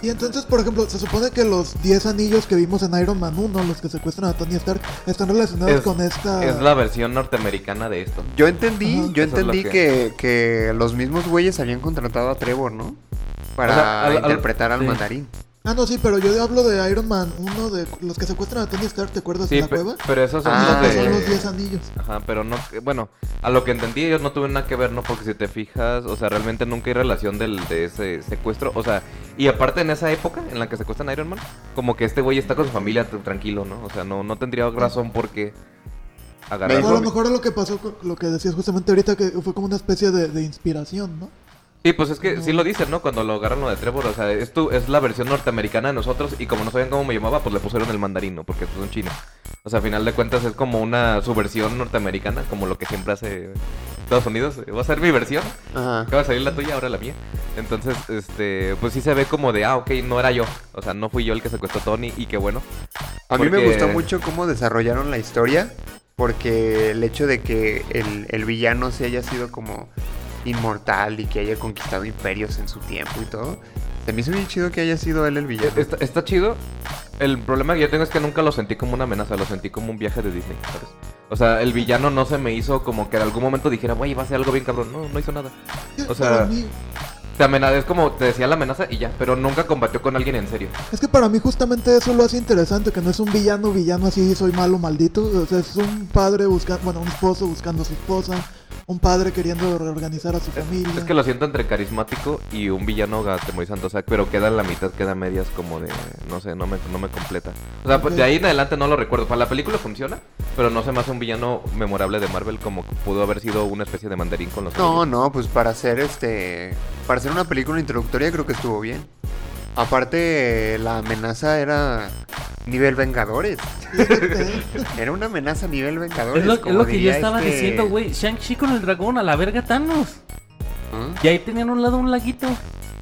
Y entonces, por ejemplo, se supone que los 10 anillos que vimos en Iron Man 1, los que secuestran a Tony Stark, están relacionados Es- con esta... Es la versión norteamericana de esto. Yo entendí, Ajá. yo Eso entendí que... Que, los mismos güeyes habían contratado a Trevor, ¿no? Para O sea, al- al- interpretar al sí. mandarín. Ah, no, sí, pero yo hablo de Iron Man, uno de los que secuestran a Tony Stark, ¿te acuerdas? Sí, en la cueva. pero esos son Ah, los Son de... los 10 anillos. Ajá, pero no, bueno, a lo que entendí ellos no tuvieron nada que ver, ¿no? Porque si te fijas, o sea, realmente nunca hay relación del, de ese secuestro, o sea, y aparte en esa época en la que secuestran a Iron Man, como que este güey está con su familia tranquilo, ¿no? O sea, no, no tendría razón por qué agarrar... A lo mejor es lo que pasó lo que decías justamente ahorita, que fue como una especie de, de inspiración, ¿no? Sí, pues es que sí lo dicen, ¿no? Cuando lo agarran lo de Trevor, o sea, esto es la versión norteamericana de nosotros y como no sabían cómo me llamaba, pues le pusieron el mandarín, ¿no? Porque es un chino. O sea, a final de cuentas es como una su versión norteamericana, como lo que siempre hace Estados Unidos. Va a ser mi versión. Ajá. Acaba de salir la tuya, ahora la mía. Entonces, este, pues sí se ve como de, ah, ok, no era yo. O sea, no fui yo el que secuestró a Tony y qué bueno. A mí me gustó mucho cómo desarrollaron la historia, porque el hecho de que el, el villano se haya sido como inmortal y que haya conquistado imperios en su tiempo y todo, se me hizo bien chido que haya sido él el villano. Está, está chido. El problema que yo tengo es que nunca lo sentí como una amenaza, lo sentí como un viaje de Disney, ¿sabes? O sea, el villano no se me hizo como que en algún momento dijera, güey, va a ser algo bien cabrón. No, no hizo nada. O sea- Te amenaza, es como te decía la amenaza y ya, pero nunca combatió con alguien en serio. es que para mí justamente eso lo hace interesante, que no es un villano, villano así, soy malo, maldito. O sea, es un padre buscando, bueno, un esposo buscando a su esposa, un padre queriendo reorganizar a su familia. Es que lo siento entre carismático y un villano atemorizante, o sea, pero queda en la mitad, queda a medias como de, no sé, no me, no me completa. O sea, pues, de ahí en adelante no lo recuerdo. Para la película funciona, pero no se me hace un villano memorable de Marvel como pudo haber sido una especie de mandarín con los No, no, pues para hacer este. Para hacer una película introductoria creo que estuvo bien. Aparte, la amenaza era nivel Vengadores. Era una amenaza nivel Vengadores. Es lo, es como lo que yo estaba este- diciendo, güey. Shang-Chi con el dragón, a la verga Thanos. ¿Ah? Y ahí tenían a un lado un laguito.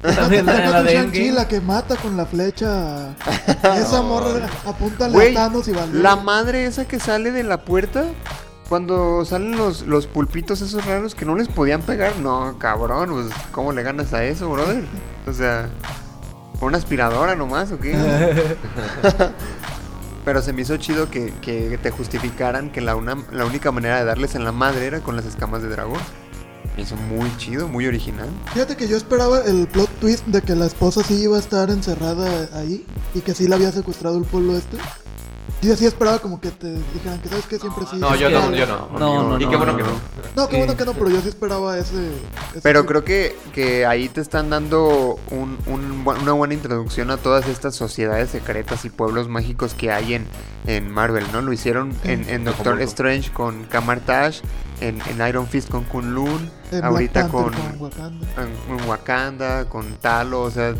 La la, de que mata con la flecha. Esa morra apunta a Thanos y valió. la madre esa que sale de la puerta. Cuando salen los, los pulpitos esos raros que no les podían pegar. No, cabrón, pues ¿cómo le ganas a eso, brother? O sea, ¿con una aspiradora nomás o qué? Pero se me hizo chido que, que te justificaran que la, una, la única manera de darles en la madre era con las escamas de dragón. Me hizo muy chido, muy original. Fíjate que yo esperaba el plot twist de que la esposa sí iba a estar encerrada ahí y que sí la había secuestrado el pueblo este. Yo así esperaba como que te dijeran que sabes que siempre sí. No, yo no, yo no. No, no, y qué bueno no, que no. no. Qué bueno Sí. que no, pero yo sí esperaba ese. ese Pero tipo. creo que, que ahí te están dando un- un una buena introducción a todas estas sociedades secretas y pueblos mágicos que hay en, en Marvel, ¿no? Lo hicieron en, en Doctor. Strange con Kamartash, en, en Iron Fist con Kunlun, Black ahorita Panther con, Wakanda. en, en Wakanda, con Talo, o sea...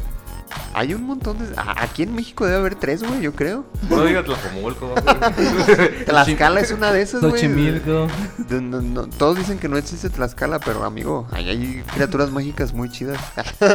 Hay un montón de... Aquí en México debe haber tres, güey, yo creo. No digas Tlajomulco. güey. Tlaxcala es una de esas, güey. Xochimilco. No- no- todos dicen que no existe Tlaxcala, pero amigo, ahí hay criaturas mágicas muy chidas.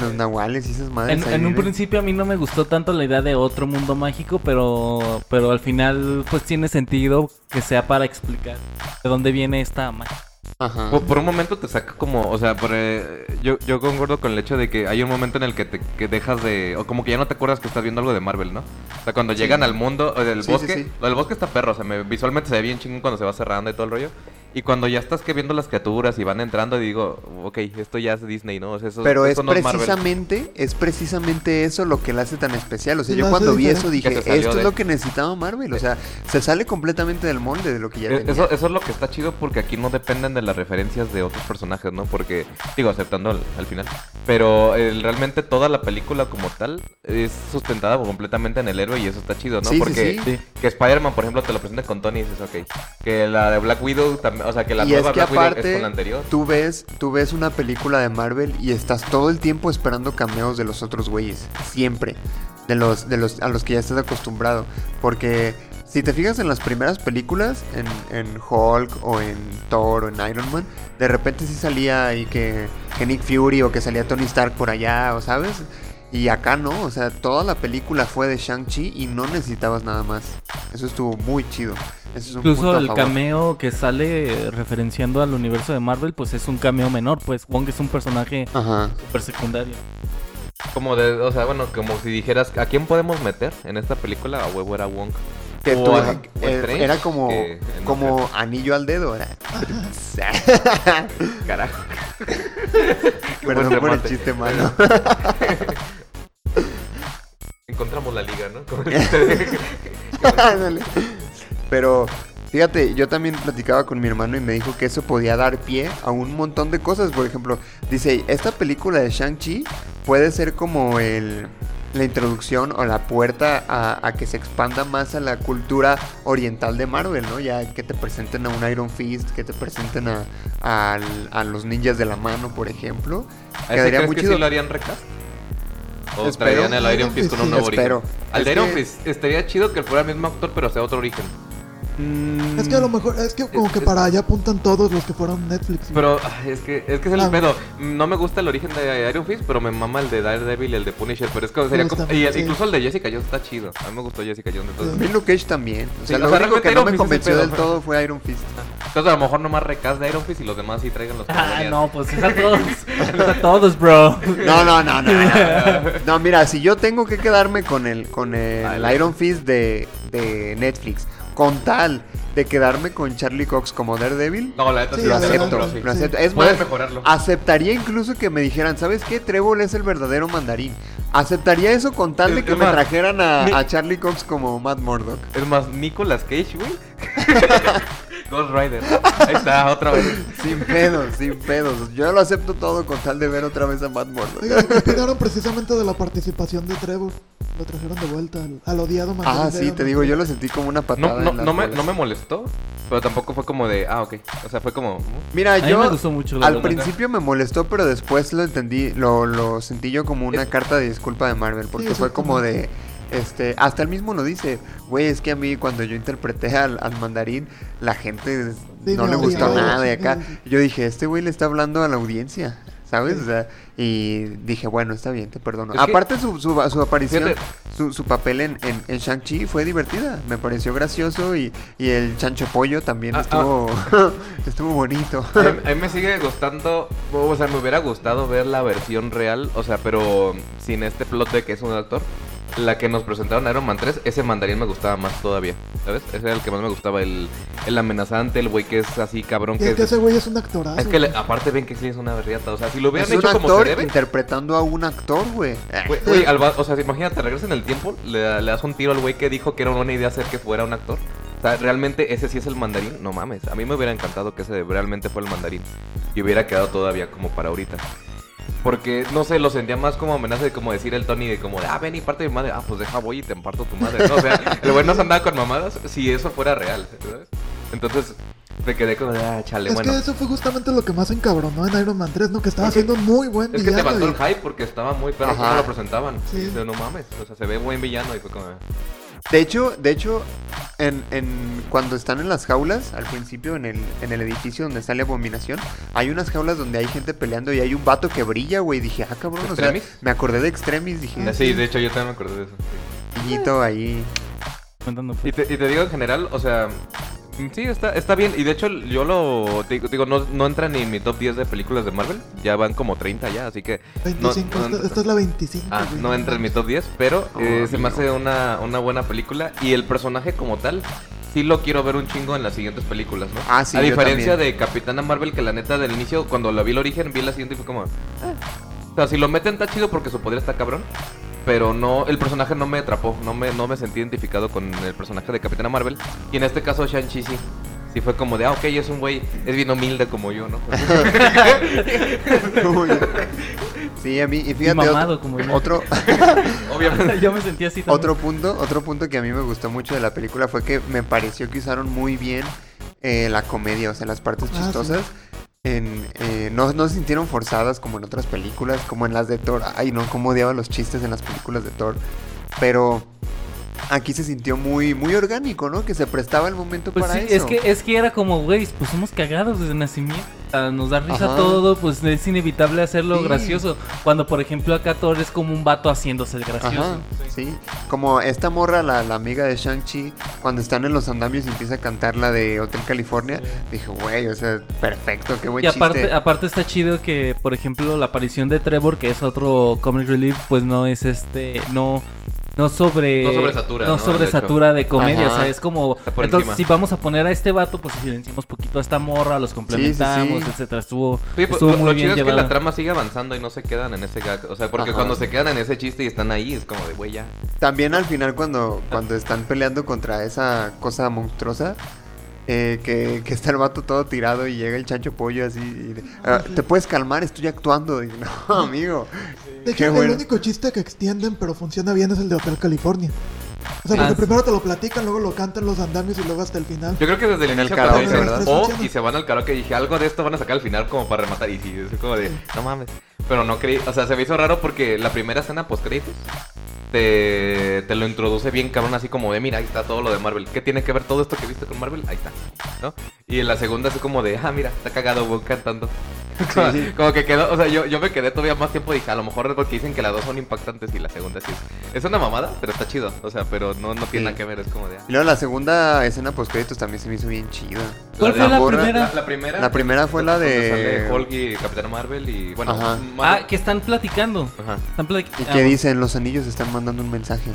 Los nahuales y esas madres. En, ahí en un principio a mí no me gustó tanto la idea de otro mundo mágico, pero, pero al final pues tiene sentido que sea para explicar de dónde viene esta magia. Ajá. Por, por un momento te saca como, o sea, por, eh, yo, yo concuerdo con el hecho de que hay un momento en el que te que dejas de, o como que ya no te acuerdas que estás viendo algo de Marvel, ¿no? O sea, cuando llegan al mundo, o del Sí, bosque, sí. del bosque está perro, o sea, me- visualmente se ve bien chingón cuando se va cerrando y todo el rollo. Y cuando ya estás que viendo las criaturas y van entrando, digo, ok, esto ya es Disney, ¿no? O sea, eso, Pero es eso no es Marvel. precisamente, es precisamente eso lo que la hace tan especial. O sea, yo cuando vi eso dije, esto es lo que necesitaba Marvel. O sea, se sale completamente del molde de lo que ya tenía. Eso, eso es lo que está chido porque aquí no dependen de las referencias de otros personajes, ¿no? Porque, digo, aceptando al, al final. Pero eh, realmente toda la película como tal es sustentada completamente en el héroe y eso está chido, ¿no? Sí, sí, porque sí. que Spider-Man, por ejemplo, te lo presenta con Tony y dices, ok. Que la de Black Widow también, o sea, que la y nueva es que Black Widow es aparte, con la anterior. tú ves, tú ves una película de Marvel y estás todo el tiempo esperando cameos de los otros güeyes. Siempre. De los, de los, a los que ya estás acostumbrado. Porque si te fijas en las primeras películas, en, en Hulk o en Thor o en Iron Man, de repente sí salía ahí que, que Nick Fury o que salía Tony Stark por allá, o sabes. Y acá no, o sea, toda la película fue de Shang-Chi y no necesitabas nada más. Eso estuvo muy chido. Eso es un punto Incluso el favor. cameo que sale referenciando al universo de Marvel, pues es un cameo menor, pues Wong es un personaje Ajá. súper secundario. Como de, o sea, bueno, como si dijeras, ¿a quién podemos meter en esta película? A huevo era Wong. Que O tú- a- eh, Strange, era como, que- no como anillo al dedo. Era. Carajo. Perdón buen por el chiste malo. Ándale. Pero fíjate, yo también platicaba con mi hermano y me dijo que eso podía dar pie a un montón de cosas. Por ejemplo, dice, esta película de Shang-Chi puede ser como el la introducción o la puerta a, a que se expanda más a la cultura oriental de Marvel, ¿no? Ya que te presenten a un Iron Fist, que te presenten a, al- a los ninjas de la mano, por ejemplo. ¿A ese crees muy que chido. sí lo harían recast? ¿O Espero. traerían el Iron Fist con un nuevo Espero. origen? Al Es de Iron que- Fist estaría chido que fuera el mismo actor, pero sea otro origen. Mm, Es que a lo mejor, es que como que para allá apuntan todos los que fueron Netflix. Pero ay, es que es que es el Ah. pedo. No me gusta el origen de Iron Fist, pero me mama el de Daredevil y el de Punisher. Pero es que sería como. Y sí. incluso el de Jessica Jones está chido. A mí me gustó Jessica Jones. Entonces, A mí Luke Cage también. O sea, Sí, lo o sea, único que realmente no Iron me es convenció del todo fue Iron Fist. entonces a lo mejor nomás recast de Iron Fist y los demás sí traigan los Ah, no, pues es a todos. Es a todos, bro. No, no, no, no, no. No, mira, si yo tengo que quedarme con el, con el el- Iron Fist de, de Netflix, con tal de quedarme con Charlie Cox como Daredevil, No, la neta sí, lo acepto, sí. lo acepto. Es Pueden más, mejorarlo. aceptaría incluso que me dijeran, ¿sabes qué? Trevor es el verdadero mandarín. Aceptaría eso con tal de que me más, trajeran a, ni- a Charlie Cox como Matt Murdock. Es más, Nicolas Cage, güey. Ghost Rider. Ahí está, otra vez. Sin pedos, sin pedos. Yo lo acepto todo con tal de ver otra vez a Matt Murdock. Oigan, ¿qué opinaron precisamente de la participación de Trevor? Lo trajeron de vuelta al, al odiado mandarín Ah, sí, te digo, yo lo sentí como una patada. No, no, en las no, me, bolas. no me molestó, pero tampoco fue como de, ah, ok. O sea, fue como... Mira, A mí yo me gustó mucho, la al verdad. principio me molestó, pero después lo entendí, lo, lo sentí yo como una carta de disculpa de Marvel, porque Sí, fue como de. Este, hasta él mismo lo dice, güey, es que a mí cuando yo interpreté al, al mandarín, la gente Sí, no le gustó nada de acá. sí. Yo dije, este güey le está hablando a la audiencia. ¿Sabes? Sí. O sea, y dije, bueno, está bien, te perdono. Es que- Aparte, su, su, su aparición, su, su papel en, en, en Shang-Chi fue divertida. Me pareció gracioso y, y el chancho pollo también Ah, estuvo, estuvo bonito. A mí, a mí me sigue gustando, o sea, me hubiera gustado ver la versión real, o sea, pero sin este plot de que es un actor. La que nos presentaron Iron Man 3, ese mandarín me gustaba más todavía, ¿sabes? Ese era el que más me gustaba, el, el amenazante, el güey que es así cabrón. Y Que es es, que ese güey es un actorazo. es que le- aparte ven que sí es una berriata, o sea, si lo hubieran hecho como actor se debe... interpretando a un actor, güey. O sea, imagínate, regresa en el tiempo, le, le das un tiro al güey que dijo que era una buena idea hacer que fuera un actor. O sea, realmente ese sí es el mandarín, no mames. A mí me hubiera encantado que ese realmente fue el mandarín. Y hubiera quedado todavía como para ahorita. Porque, no sé, lo sentía más como amenaza de como decir el Tony de como de, ah, ven y parte de mi madre. Ah, pues deja voy y te parto tu madre. No, o sea, el güey no se andaba con mamadas si eso fuera real, ¿sabes? Entonces, me quedé como de, ah, chale, Es bueno. que eso fue justamente lo que más encabronó en Iron Man 3, ¿no? Que estaba haciendo muy buen Es que te villano. mató y- el hype porque estaba muy perro Ajá. como lo presentaban. Sí. Y dice, no mames, o sea, se ve buen villano y fue como... De hecho, de hecho, en, en- cuando están en las jaulas, al principio en el, en el edificio donde sale Abominación, hay unas jaulas donde hay gente peleando y hay un vato que brilla, güey. Dije, ah, cabrón, o sea, me acordé de Extremis, dije, Ah, Sí, sí. de hecho yo también me acordé de eso. sí. niñito ahí. Contando, Y te, y te digo en general, o sea, sí, está, está bien. Y de hecho yo lo digo, digo, no, no entra ni en mi top 10 de películas de Marvel. Ya van como 30 ya, así que... no- 25, no esta, es la 25. Ah, güey. no entra en mi top 10, pero eh, Oh, se me hace una, una buena película. Y el personaje como tal, sí lo quiero ver un chingo en las siguientes películas, ¿no? Ah, sí, A diferencia de Capitana Marvel, que la neta del inicio, cuando la vi el origen, vi la siguiente y fue como... "Ah". O sea, si lo meten está chido porque su poder está cabrón. Pero no, el personaje no me atrapó, no me, no me sentí identificado con el personaje de Capitana Marvel. Y en este caso Shang-Chi sí. Sí fue como de, ah, ok, es un güey, es bien humilde como yo, ¿no? Sí, a mí, y Y fíjate, mamado otro, como yo. otro, Obviamente. Yo me sentía así también. otro punto, otro punto que a mí me gustó mucho de la película fue que me pareció que usaron muy bien eh, la comedia, o sea, las partes Ah, chistosas. En, eh, no, no se sintieron forzadas como en otras películas, como en las de Thor. Ay, no, como odiaba los chistes en las películas de Thor. Pero aquí se sintió muy, muy orgánico, ¿no? Que se prestaba el momento Pues para sí, eso. es que, es que era como, güey, pues somos cagados desde nacimiento. Nos da risa Ajá. todo, pues es inevitable hacerlo Sí. gracioso. Cuando, por ejemplo, acá Thor es como un vato haciéndose el gracioso. Ajá, sí. Como esta morra, la, la amiga de Shang-Chi, cuando están en los andamios y empieza a cantar la de Hotel California, dije, güey, o sea, perfecto, qué buen Y aparte, chiste. aparte está chido que, por ejemplo, la aparición de Trevor, que es otro comic relief, pues no es este, no, no sobre No sobresatura, no ¿no? sobresatura de comedia, Ajá. o sea, es como entonces encima. si vamos a poner a este vato, pues silenciamos poquito a esta morra, los complementamos, sí. etcétera. Estuvo, Sí, pues, estuvo lo, muy lo bien chido es que la trama sigue avanzando y no se quedan en ese gag. O sea, porque Ajá. cuando se quedan en ese chiste y están ahí, es como de, güey, ya. También al final cuando, cuando están peleando contra esa cosa monstruosa, eh, que, que está el vato todo tirado y llega el chancho pollo así. y de, "Ah, Te puedes calmar, estoy actuando. Y, no, amigo. De hecho, bueno. el único chiste que extienden, pero funciona bien, es el de Hotel California. O sea, Ah, porque primero te lo platican, luego lo cantan los andamios y luego hasta el final. Yo creo que desde el En el inicio ¿verdad? oh, Funciona. y se van al karaoke, dije, algo de esto van a sacar al final como para rematar. Y sí, es como de, no mames. Pero no creí, o sea, se me hizo raro porque la primera escena post créditos te, te lo introduce bien cabrón, así como de, mira, ahí está todo lo de Marvel. ¿Qué tiene que ver todo esto que viste con Marvel? Ahí está, ¿no? Y en la segunda es como de, ah, mira, está cagado Bob cantando. Como, Sí. como que quedó, o sea, yo, yo me quedé todavía más tiempo y dije, a lo mejor es porque dicen que las dos son impactantes y la segunda sí es. Es una mamada, pero está chido. O sea, pero no, no tiene Sí. nada que ver, es como de. ah. Y luego la segunda escena post créditos también se me hizo bien chida. ¿Cuál La- fue la morra- primera? La, la primera. La primera fue la de- Sale Hulk y Capitán Marvel y. Bueno, Ajá. Marvel- Ah, que están platicando. Ajá. Están plati- Y ah, que dicen, los anillos están mandando un mensaje.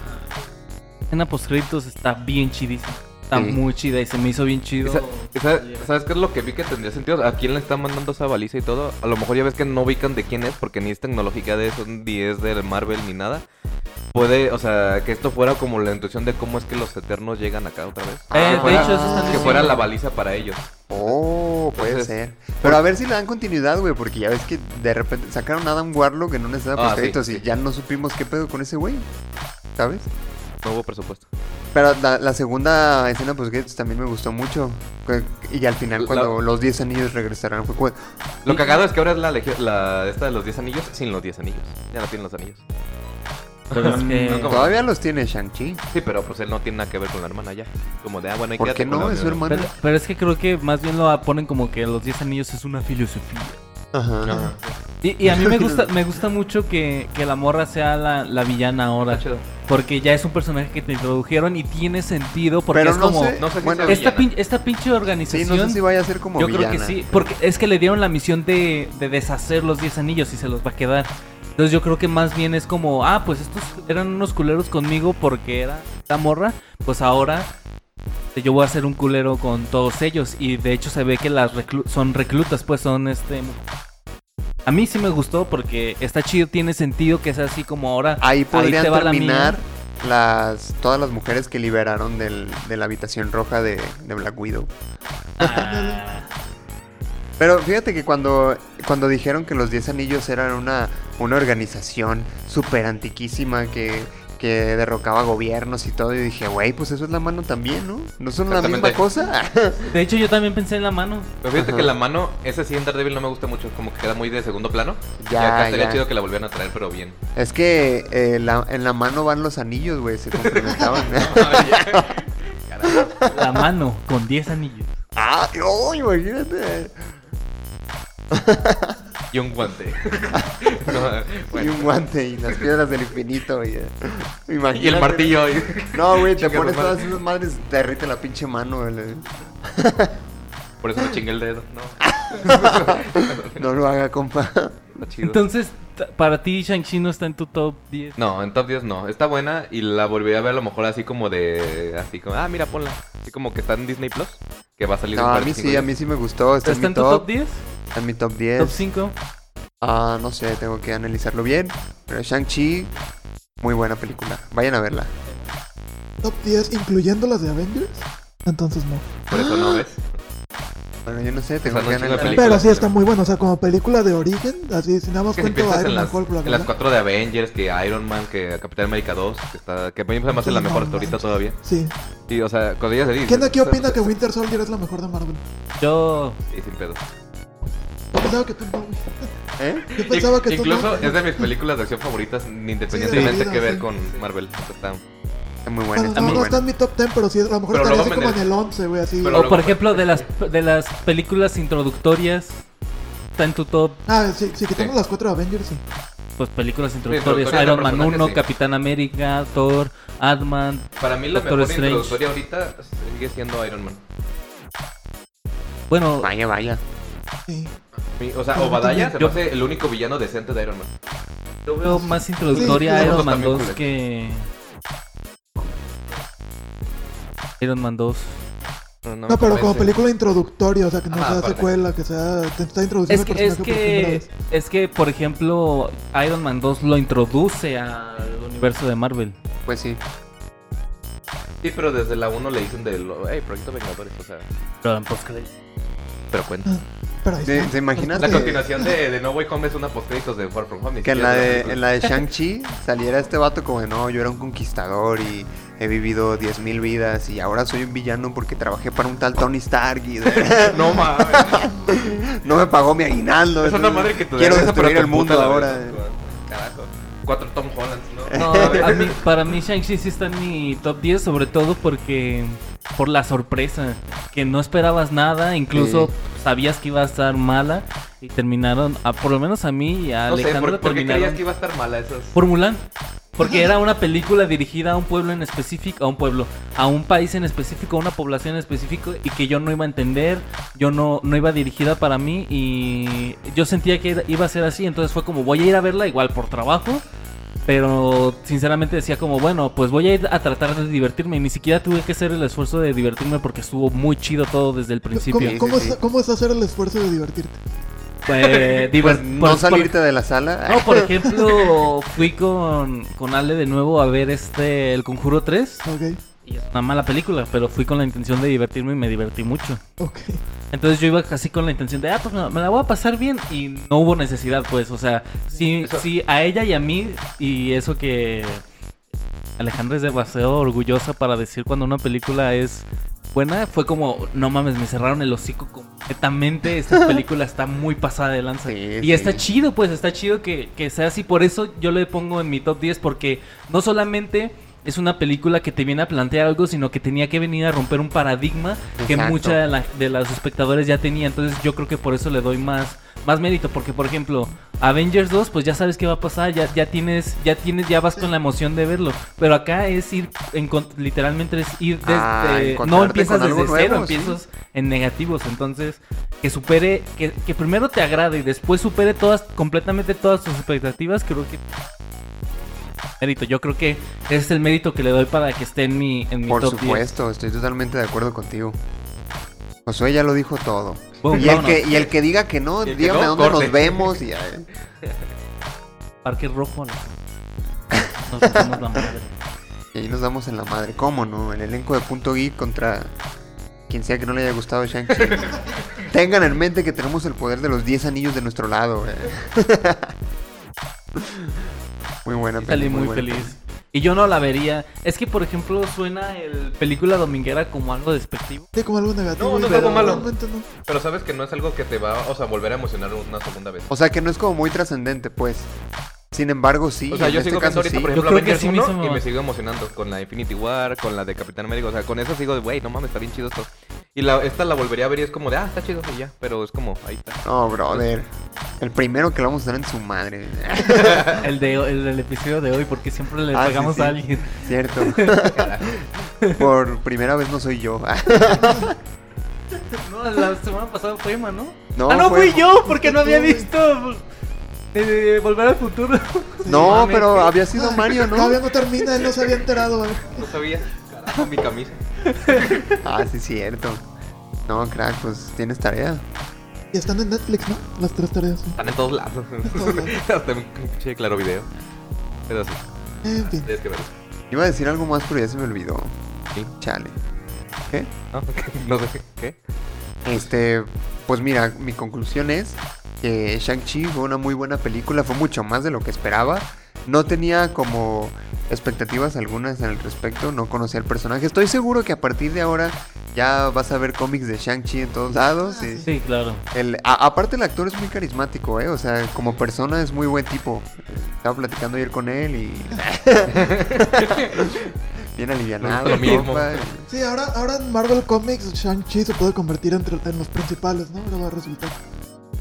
escena post créditos está bien chidísima. Está Sí. muy chida y se me hizo bien chido. ¿Sabes qué es lo que vi que tendría sentido? ¿A quién le están mandando esa baliza y todo? A lo mejor ya ves que no ubican de quién es, porque ni es tecnológica de eso, ni es del Marvel ni nada. Puede, o sea, que esto fuera como la intuición de cómo es que los eternos llegan acá otra vez. Eh, Que de hecho, eso están Que diciendo. fuera la baliza para ellos. Oh, puede Entonces, ser. Pero a ver si le dan continuidad, güey, porque ya ves que de repente sacaron a Adam Warlock en una escena Ah, y sí. ya no supimos qué pedo con ese güey. ¿Sabes? No hubo presupuesto. Pero la, la segunda escena post créditos también me gustó mucho. Que- Y al final La- cuando los 10 anillos regresaron fue. Lo cagado es que ahora es la, esta de los 10 anillos sin los 10 anillos. Ya no tienen los anillos. Que- No, Todavía los tiene Shang-Chi. Sí, pero pues él no tiene nada que ver con la hermana ya. Como de, ah, bueno, hay ¿Por qué no? Es su hermano. pero, pero es que creo que más bien lo ponen como que los 10 anillos es una filosofía. Ajá. Y, y a mí me gusta, me gusta mucho que, que la morra sea la, la villana ahora. Porque ya es un personaje que te introdujeron y tiene sentido porque Pero es no como... sé. No sé si Bueno, sea Esta, villana. pin- esta pinche Sí, organización... no sé si vaya a ser como Yo creo que villana. sí, porque es que le dieron la misión de, de deshacer los 10 anillos y se los va a quedar. Entonces yo creo que más bien es como, ah, pues estos eran unos culeros conmigo porque era la morra, pues ahora yo voy a ser un culero con todos ellos. Y de hecho se ve que las reclu- son reclutas, pues son este... A mí sí me gustó porque está chido, tiene sentido que sea así como ahora. Ahí podrían la terminar las todas las mujeres que liberaron del, de la habitación roja de, de Black Widow. Ah, Pero fíjate que cuando, cuando dijeron que los 10 anillos eran una, una organización súper antiquísima que, que derrocaba gobiernos y todo, y dije, güey, pues eso es la mano también, ¿no? ¿No son la misma cosa? de hecho yo también pensé en la mano. Pero fíjate Ajá. que la mano, ese sí en Daredevil no me gusta mucho, como que queda muy de segundo plano. Ya, y acá estaría ya. chido que la volvieran a traer, pero bien. es que eh, la- en la mano van los anillos, güey, se complementaban. La mano con 10 anillos. ¡Ah! ¡Oh, imagínate! Y un guante. No, Y un guante y las piedras del infinito. Y. Y el martillo. y- No, güey, te pones todas esas madres, derrite la pinche mano. güey. Por eso me chingué el dedo. No, No lo haga, compa. Entonces, para ti Shang-Chi no está en tu top 10. No, en top 10 no. Está buena y la volví a ver a lo mejor así como de... Así como, ah, mira, ponla. Así como que está en Disney Plus. Que va a salir No, en a mí 45 sí, a mí sí me gustó. Está, ¿Está en mi tu top. top 10? Está en mi top 10. ¿Top 5? Ah, no sé, tengo que analizarlo bien. Pero Shang-Chi, muy buena película. Vayan a verla. Top 10, incluyendo las de Avengers. Entonces no. Por eso no ves. Bueno, yo no sé, tengo O sea, que no de películas. Pero sí está muy bueno. O sea, como película de origen, así, si nada más Es cuento Iron en Man, las, Hulk, en las cuatro de Avengers, que Iron Man, que Capitán América 2, que está que a mí me parece la No mejor hasta ahorita todavía. Sí. Sí, o sea, cuando ella se dice... ¿Quién de aquí o sea, opina que sí, Winter Soldier es la mejor de Marvel? Yo. Sí, sin pedo. Yo pensaba que tú no. ¿Eh? Yo pensaba que tú Incluso no. es de mis películas de acción favoritas, independientemente vida, que ver sí. con Marvel. Está- Está muy Bueno, buena. está no, muy no está en mi top 10, pero sí, a lo mejor Pero estaría así como en el 11, güey, así. Pero O por ejemplo, de las, de las películas introductorias. Está en tu top. Ah, sí, si quitamos Sí. las cuatro de Avengers, sí. Pues películas introductorias. Iron Man personajes, 1, sí. Capitán América, Thor, Ant-Man. Para mí la Doctor mejor Strange. introductoria ahorita sigue siendo Iron Man. Bueno, Vaya, vaya. Sí. O sea, Yo Obadiah se me Yo- hace el único villano decente de Iron Man. yo veo más introductoria Sí, Iron sí, Man también 2 culero. que. Iron Man 2. No, no me No, pero como película introductoria, o sea, que no Ajá, sea aparte. secuela, que sea. Te está introduciendo Es que, el es personaje que, es que, por ejemplo, Iron Man 2 lo introduce al universo de Marvel. Pues sí. Sí, pero desde la 1 le dicen del. Hey, Proyecto Vengadores, o sea. Pero en postcréditos. Pero cuenta. Pero ahí ¿Se, está. se imaginan La que, continuación de, de No Way Home es una postcréditos de Far From Home. que en la de, en la de Shang-Chi saliera este vato como de no, yo era un conquistador y he vivido 10.000 vidas y ahora soy un villano porque trabajé para un tal Tony Stark y No mames. no me pagó mi aguinaldo. es una madre que te Quiero destruir el mundo emputa a la ahora. vez, Carajo. Cuatro Tom Hollands, ¿no? No, a mí- para mí Shang-Chi sí está en mi top 10, sobre todo porque por la sorpresa, que no esperabas nada, incluso Sí. sabías que iba a estar mala y terminaron, a- por lo menos a mí y a No sé, Alejandro ¿por, por qué terminaron creías que iba a estar mala esas? por Mulan. Porque era una película dirigida a un pueblo en específico, a un pueblo, a un país en específico, a una población en específico y que yo no iba a entender, yo no, no iba dirigida para mí y yo sentía que iba a ser así, entonces fue como voy a ir a verla igual por trabajo, pero sinceramente decía como bueno, pues voy a ir a tratar de divertirme y ni siquiera tuve que hacer el esfuerzo de divertirme porque estuvo muy chido todo desde el principio. ¿Cómo, Sí, cómo sí, es, sí. cómo es hacer el esfuerzo de divertirte? Eh, Pues no pues, por- salirte de la sala. No, por ejemplo, fui con, con Ale de nuevo a ver este El Conjuro 3 Ok, y es una mala película, pero fui con la intención de divertirme y me divertí mucho. ok. Entonces yo iba casi con la intención de, ah, pues me me la voy a pasar bien y no hubo necesidad, pues, o sea, sí, Eso- sí, a ella y a mí y eso que Alejandra es demasiado orgullosa para decir cuando una película es buena, fue como, no mames, me cerraron el hocico completamente, esta película está muy pasada de lanza. Sí, y sí. está chido, pues, está chido que, que sea así, por eso yo le pongo en mi top 10 porque no solamente... Es una película que te viene a plantear algo, sino que tenía que venir a romper un paradigma que mucha de, la- de los espectadores ya tenía. Entonces yo creo que por eso le doy más, más mérito. Porque, por ejemplo, Avengers 2, pues ya sabes qué va a pasar, ya, ya tienes, ya tienes, ya vas con la emoción de verlo. Pero acá es ir, en, literalmente es ir desde. Ah, no empiezas desde cero, sí. empiezas en negativos. Entonces, que supere, que, que primero te agrade y después supere todas, completamente todas tus expectativas, creo que. Mérito, yo creo que ese es el mérito que le doy para que esté en mi, en mi Por top 10. supuesto, estoy totalmente de acuerdo contigo. Josué ya lo dijo todo. Boom, y, el que, y el que diga que no, dígame no, dónde corte. nos vemos. Y, Parque Rojo. ¿no? Nos la madre. y ahí nos damos en la madre. ¿Cómo no? El elenco de Punto Geek contra quien sea que no le haya gustado Shang-Chi. Tengan en mente que tenemos el poder de los 10 anillos de nuestro lado. eh. muy buena Salí peli, muy buena feliz. Y yo no la vería. Es que, por ejemplo, suena el película dominguera como algo despectivo. Sí, como algo negativo. No, no es algo malo. no. Pero sabes que no es algo que te va o sea, volver a emocionar una segunda vez. O sea que no es como muy trascendente, pues. Sin embargo, sí. O sea, en yo este sigo caso ahorita, sí. por Yo ejemplo, creo que Avengers sí me 1 hizo y me sigo emocionando con la Infinity War, con la de Capitán América. O sea, con eso sigo de, güey, no mames, está bien chido esto. Y la, esta la volvería a ver y es como de, ah, está chido y ya. Pero es como, ahí está. No, brother. El primero que lo vamos a dar en su madre. El, de, el del episodio de hoy, porque siempre le Ah, pagamos sí. a alguien. Cierto. Por primera vez no soy yo. No, la semana pasada fue Emma, ¿no? No, ah, no fue- fui yo, porque no había visto eh, Volver al Futuro. No, pero había sido Mario, Todavía ¿no? no termina, él no se había enterado. ¿eh? No sabía. Carajo, mi camisa. Ah, sí, cierto. No, crack, pues tienes tarea. Y están en Netflix, ¿no? Las tres tareas. ¿no? Están en todos lados. todos lados. Hasta en pinche claro video. Pero sí, En fin. tienes que verlo. Iba a decir algo más, pero ya se me olvidó. Sí. Chale. ¿Qué? ¿No? no sé. ¿Qué? Este, pues mira, mi conclusión es que Shang-Chi fue una muy buena película, fue mucho más de lo que esperaba. No tenía como expectativas algunas al respecto, no conocía el personaje. Estoy seguro que a partir de ahora ya vas a ver cómics de Shang-Chi en todos lados. y Sí, claro. el, a- aparte el actor es muy carismático, ¿eh? O sea, como persona es muy buen tipo. Estaba platicando ayer con él y... Bien alivianado. Lo mismo. compa. Sí, ahora, ahora en Marvel Comics, Shang-Chi se puede convertir entre, en los principales, ¿no? Ahora va a resultar.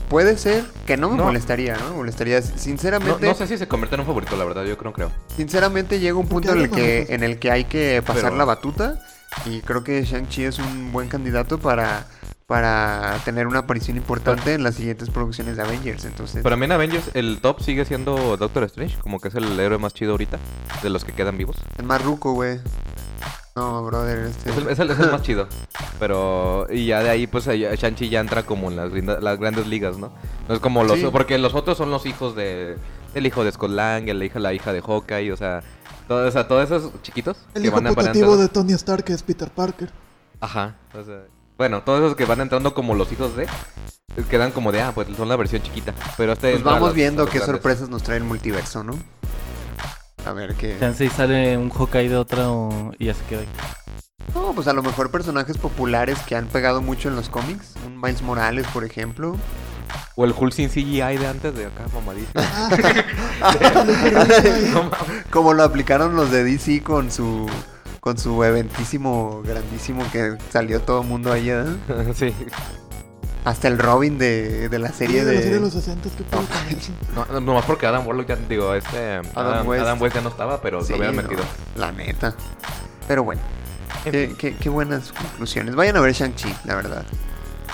Puede ser que no me No. molestaría, ¿no? Me molestaría. Sinceramente, no sé si se convierte en un favorito, la verdad, yo creo, creo. sinceramente llega un punto en el que, hay en el que hay que pasar Pero- la batuta. Y creo que Shang-Chi es un buen candidato para, para tener una aparición importante en las siguientes producciones de Avengers. Entonces, Para mí en Avengers el top sigue siendo Doctor Strange, como que es el héroe más chido ahorita, de los que quedan vivos. es más ruco, güey. No, brother, este... Es el, es el- es el más chido. Pero, y ya de ahí, pues Shang-Chi ya entra como en las, las grandes ligas, ¿no? No es como los. Sí. Porque los otros son los hijos de. El hijo de Scott Lang, la hija, la hija de Hawkeye, o sea. Todo, o sea, todos esos chiquitos El que hijo van putativo de Tony Stark que es Peter Parker. Ajá. O sea, bueno, todos esos que van entrando como los hijos de. Quedan como de, ah, pues son la versión chiquita. Pero este. Pues vamos los- viendo los qué grandes. sorpresas nos trae el multiverso, ¿no? A ver qué... Chance y sale un Hawkeye de otro y ya se queda ahí. No, pues a lo mejor personajes populares que han pegado mucho en los cómics. Un Miles Morales, por ejemplo. O el Hulk sin CGI de antes de acá, mamadísimo. Mames. Como lo aplicaron los de DC con su con su eventísimo grandísimo que salió todo el mundo ahí, ¿eh? sí. Hasta el Robin de, de la serie de la serie de los 60, ¿qué pedo con eso? No, no, nomás porque Adam Warlock ya, digo, este. Adam, West. Adam West ya no estaba, pero Sí, lo habían no, metido. la neta. Pero bueno, En qué, qué- qué buenas conclusiones. Vayan a ver Shang-Chi, la verdad.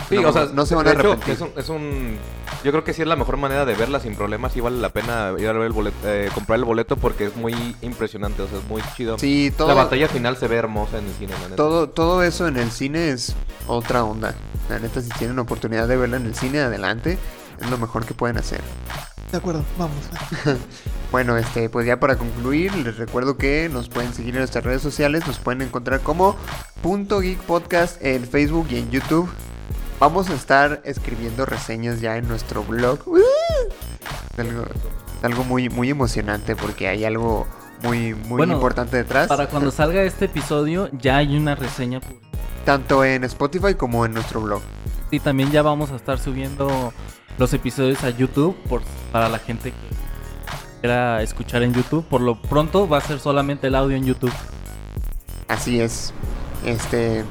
Sí, No, o sea, no se van a hecho, arrepentir. es un, es un- Yo creo que sí es la mejor manera de verla sin problemas. Sí vale la pena ir a ver el boleto, eh, comprar el boleto porque es muy impresionante, o sea, es muy chido. Sí, todo, La batalla final se ve hermosa en el cine, la neta. todo, todo eso en el cine es otra onda. La neta, si tienen oportunidad de verla en el cine, adelante. Es lo mejor que pueden hacer. De acuerdo, vamos. Bueno, este, pues ya para concluir, les recuerdo que nos pueden seguir en nuestras redes sociales, nos pueden encontrar como Punto Geek Podcast en Facebook y en YouTube. Vamos a estar escribiendo reseñas ya en nuestro blog. ¡Uh! Algo, muy, muy emocionante porque hay algo muy, muy Bueno, importante detrás. Para cuando salga este episodio ya hay una reseña. Tanto en Spotify como en nuestro blog. Y también ya vamos a estar subiendo los episodios a YouTube por, para la gente que quiera escuchar en YouTube. Por lo pronto va a ser solamente el audio en YouTube. Así es. Este.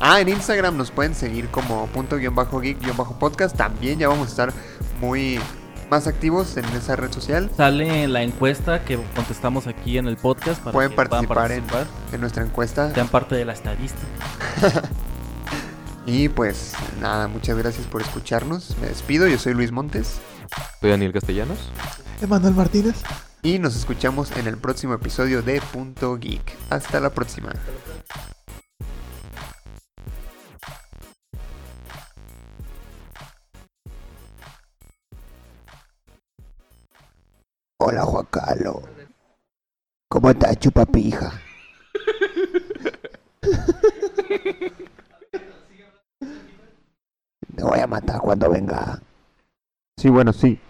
Ah, en Instagram nos pueden seguir como punto guion bajo geek guion bajo podcast. También ya vamos a estar muy más activos en esa red social. Sale la encuesta que contestamos aquí en el podcast para Pueden que participar en, en nuestra encuesta. sean parte de la estadística. Y pues nada, muchas gracias por escucharnos. Me despido, yo soy Luis Montes. Soy Daniel Castellanos. Emanuel Martínez. Y nos escuchamos en el próximo episodio de Punto Geek. Hasta la próxima. Hola Juan Carlos. ¿Cómo estás, chupapija? Te voy a matar cuando venga. Sí, bueno, sí.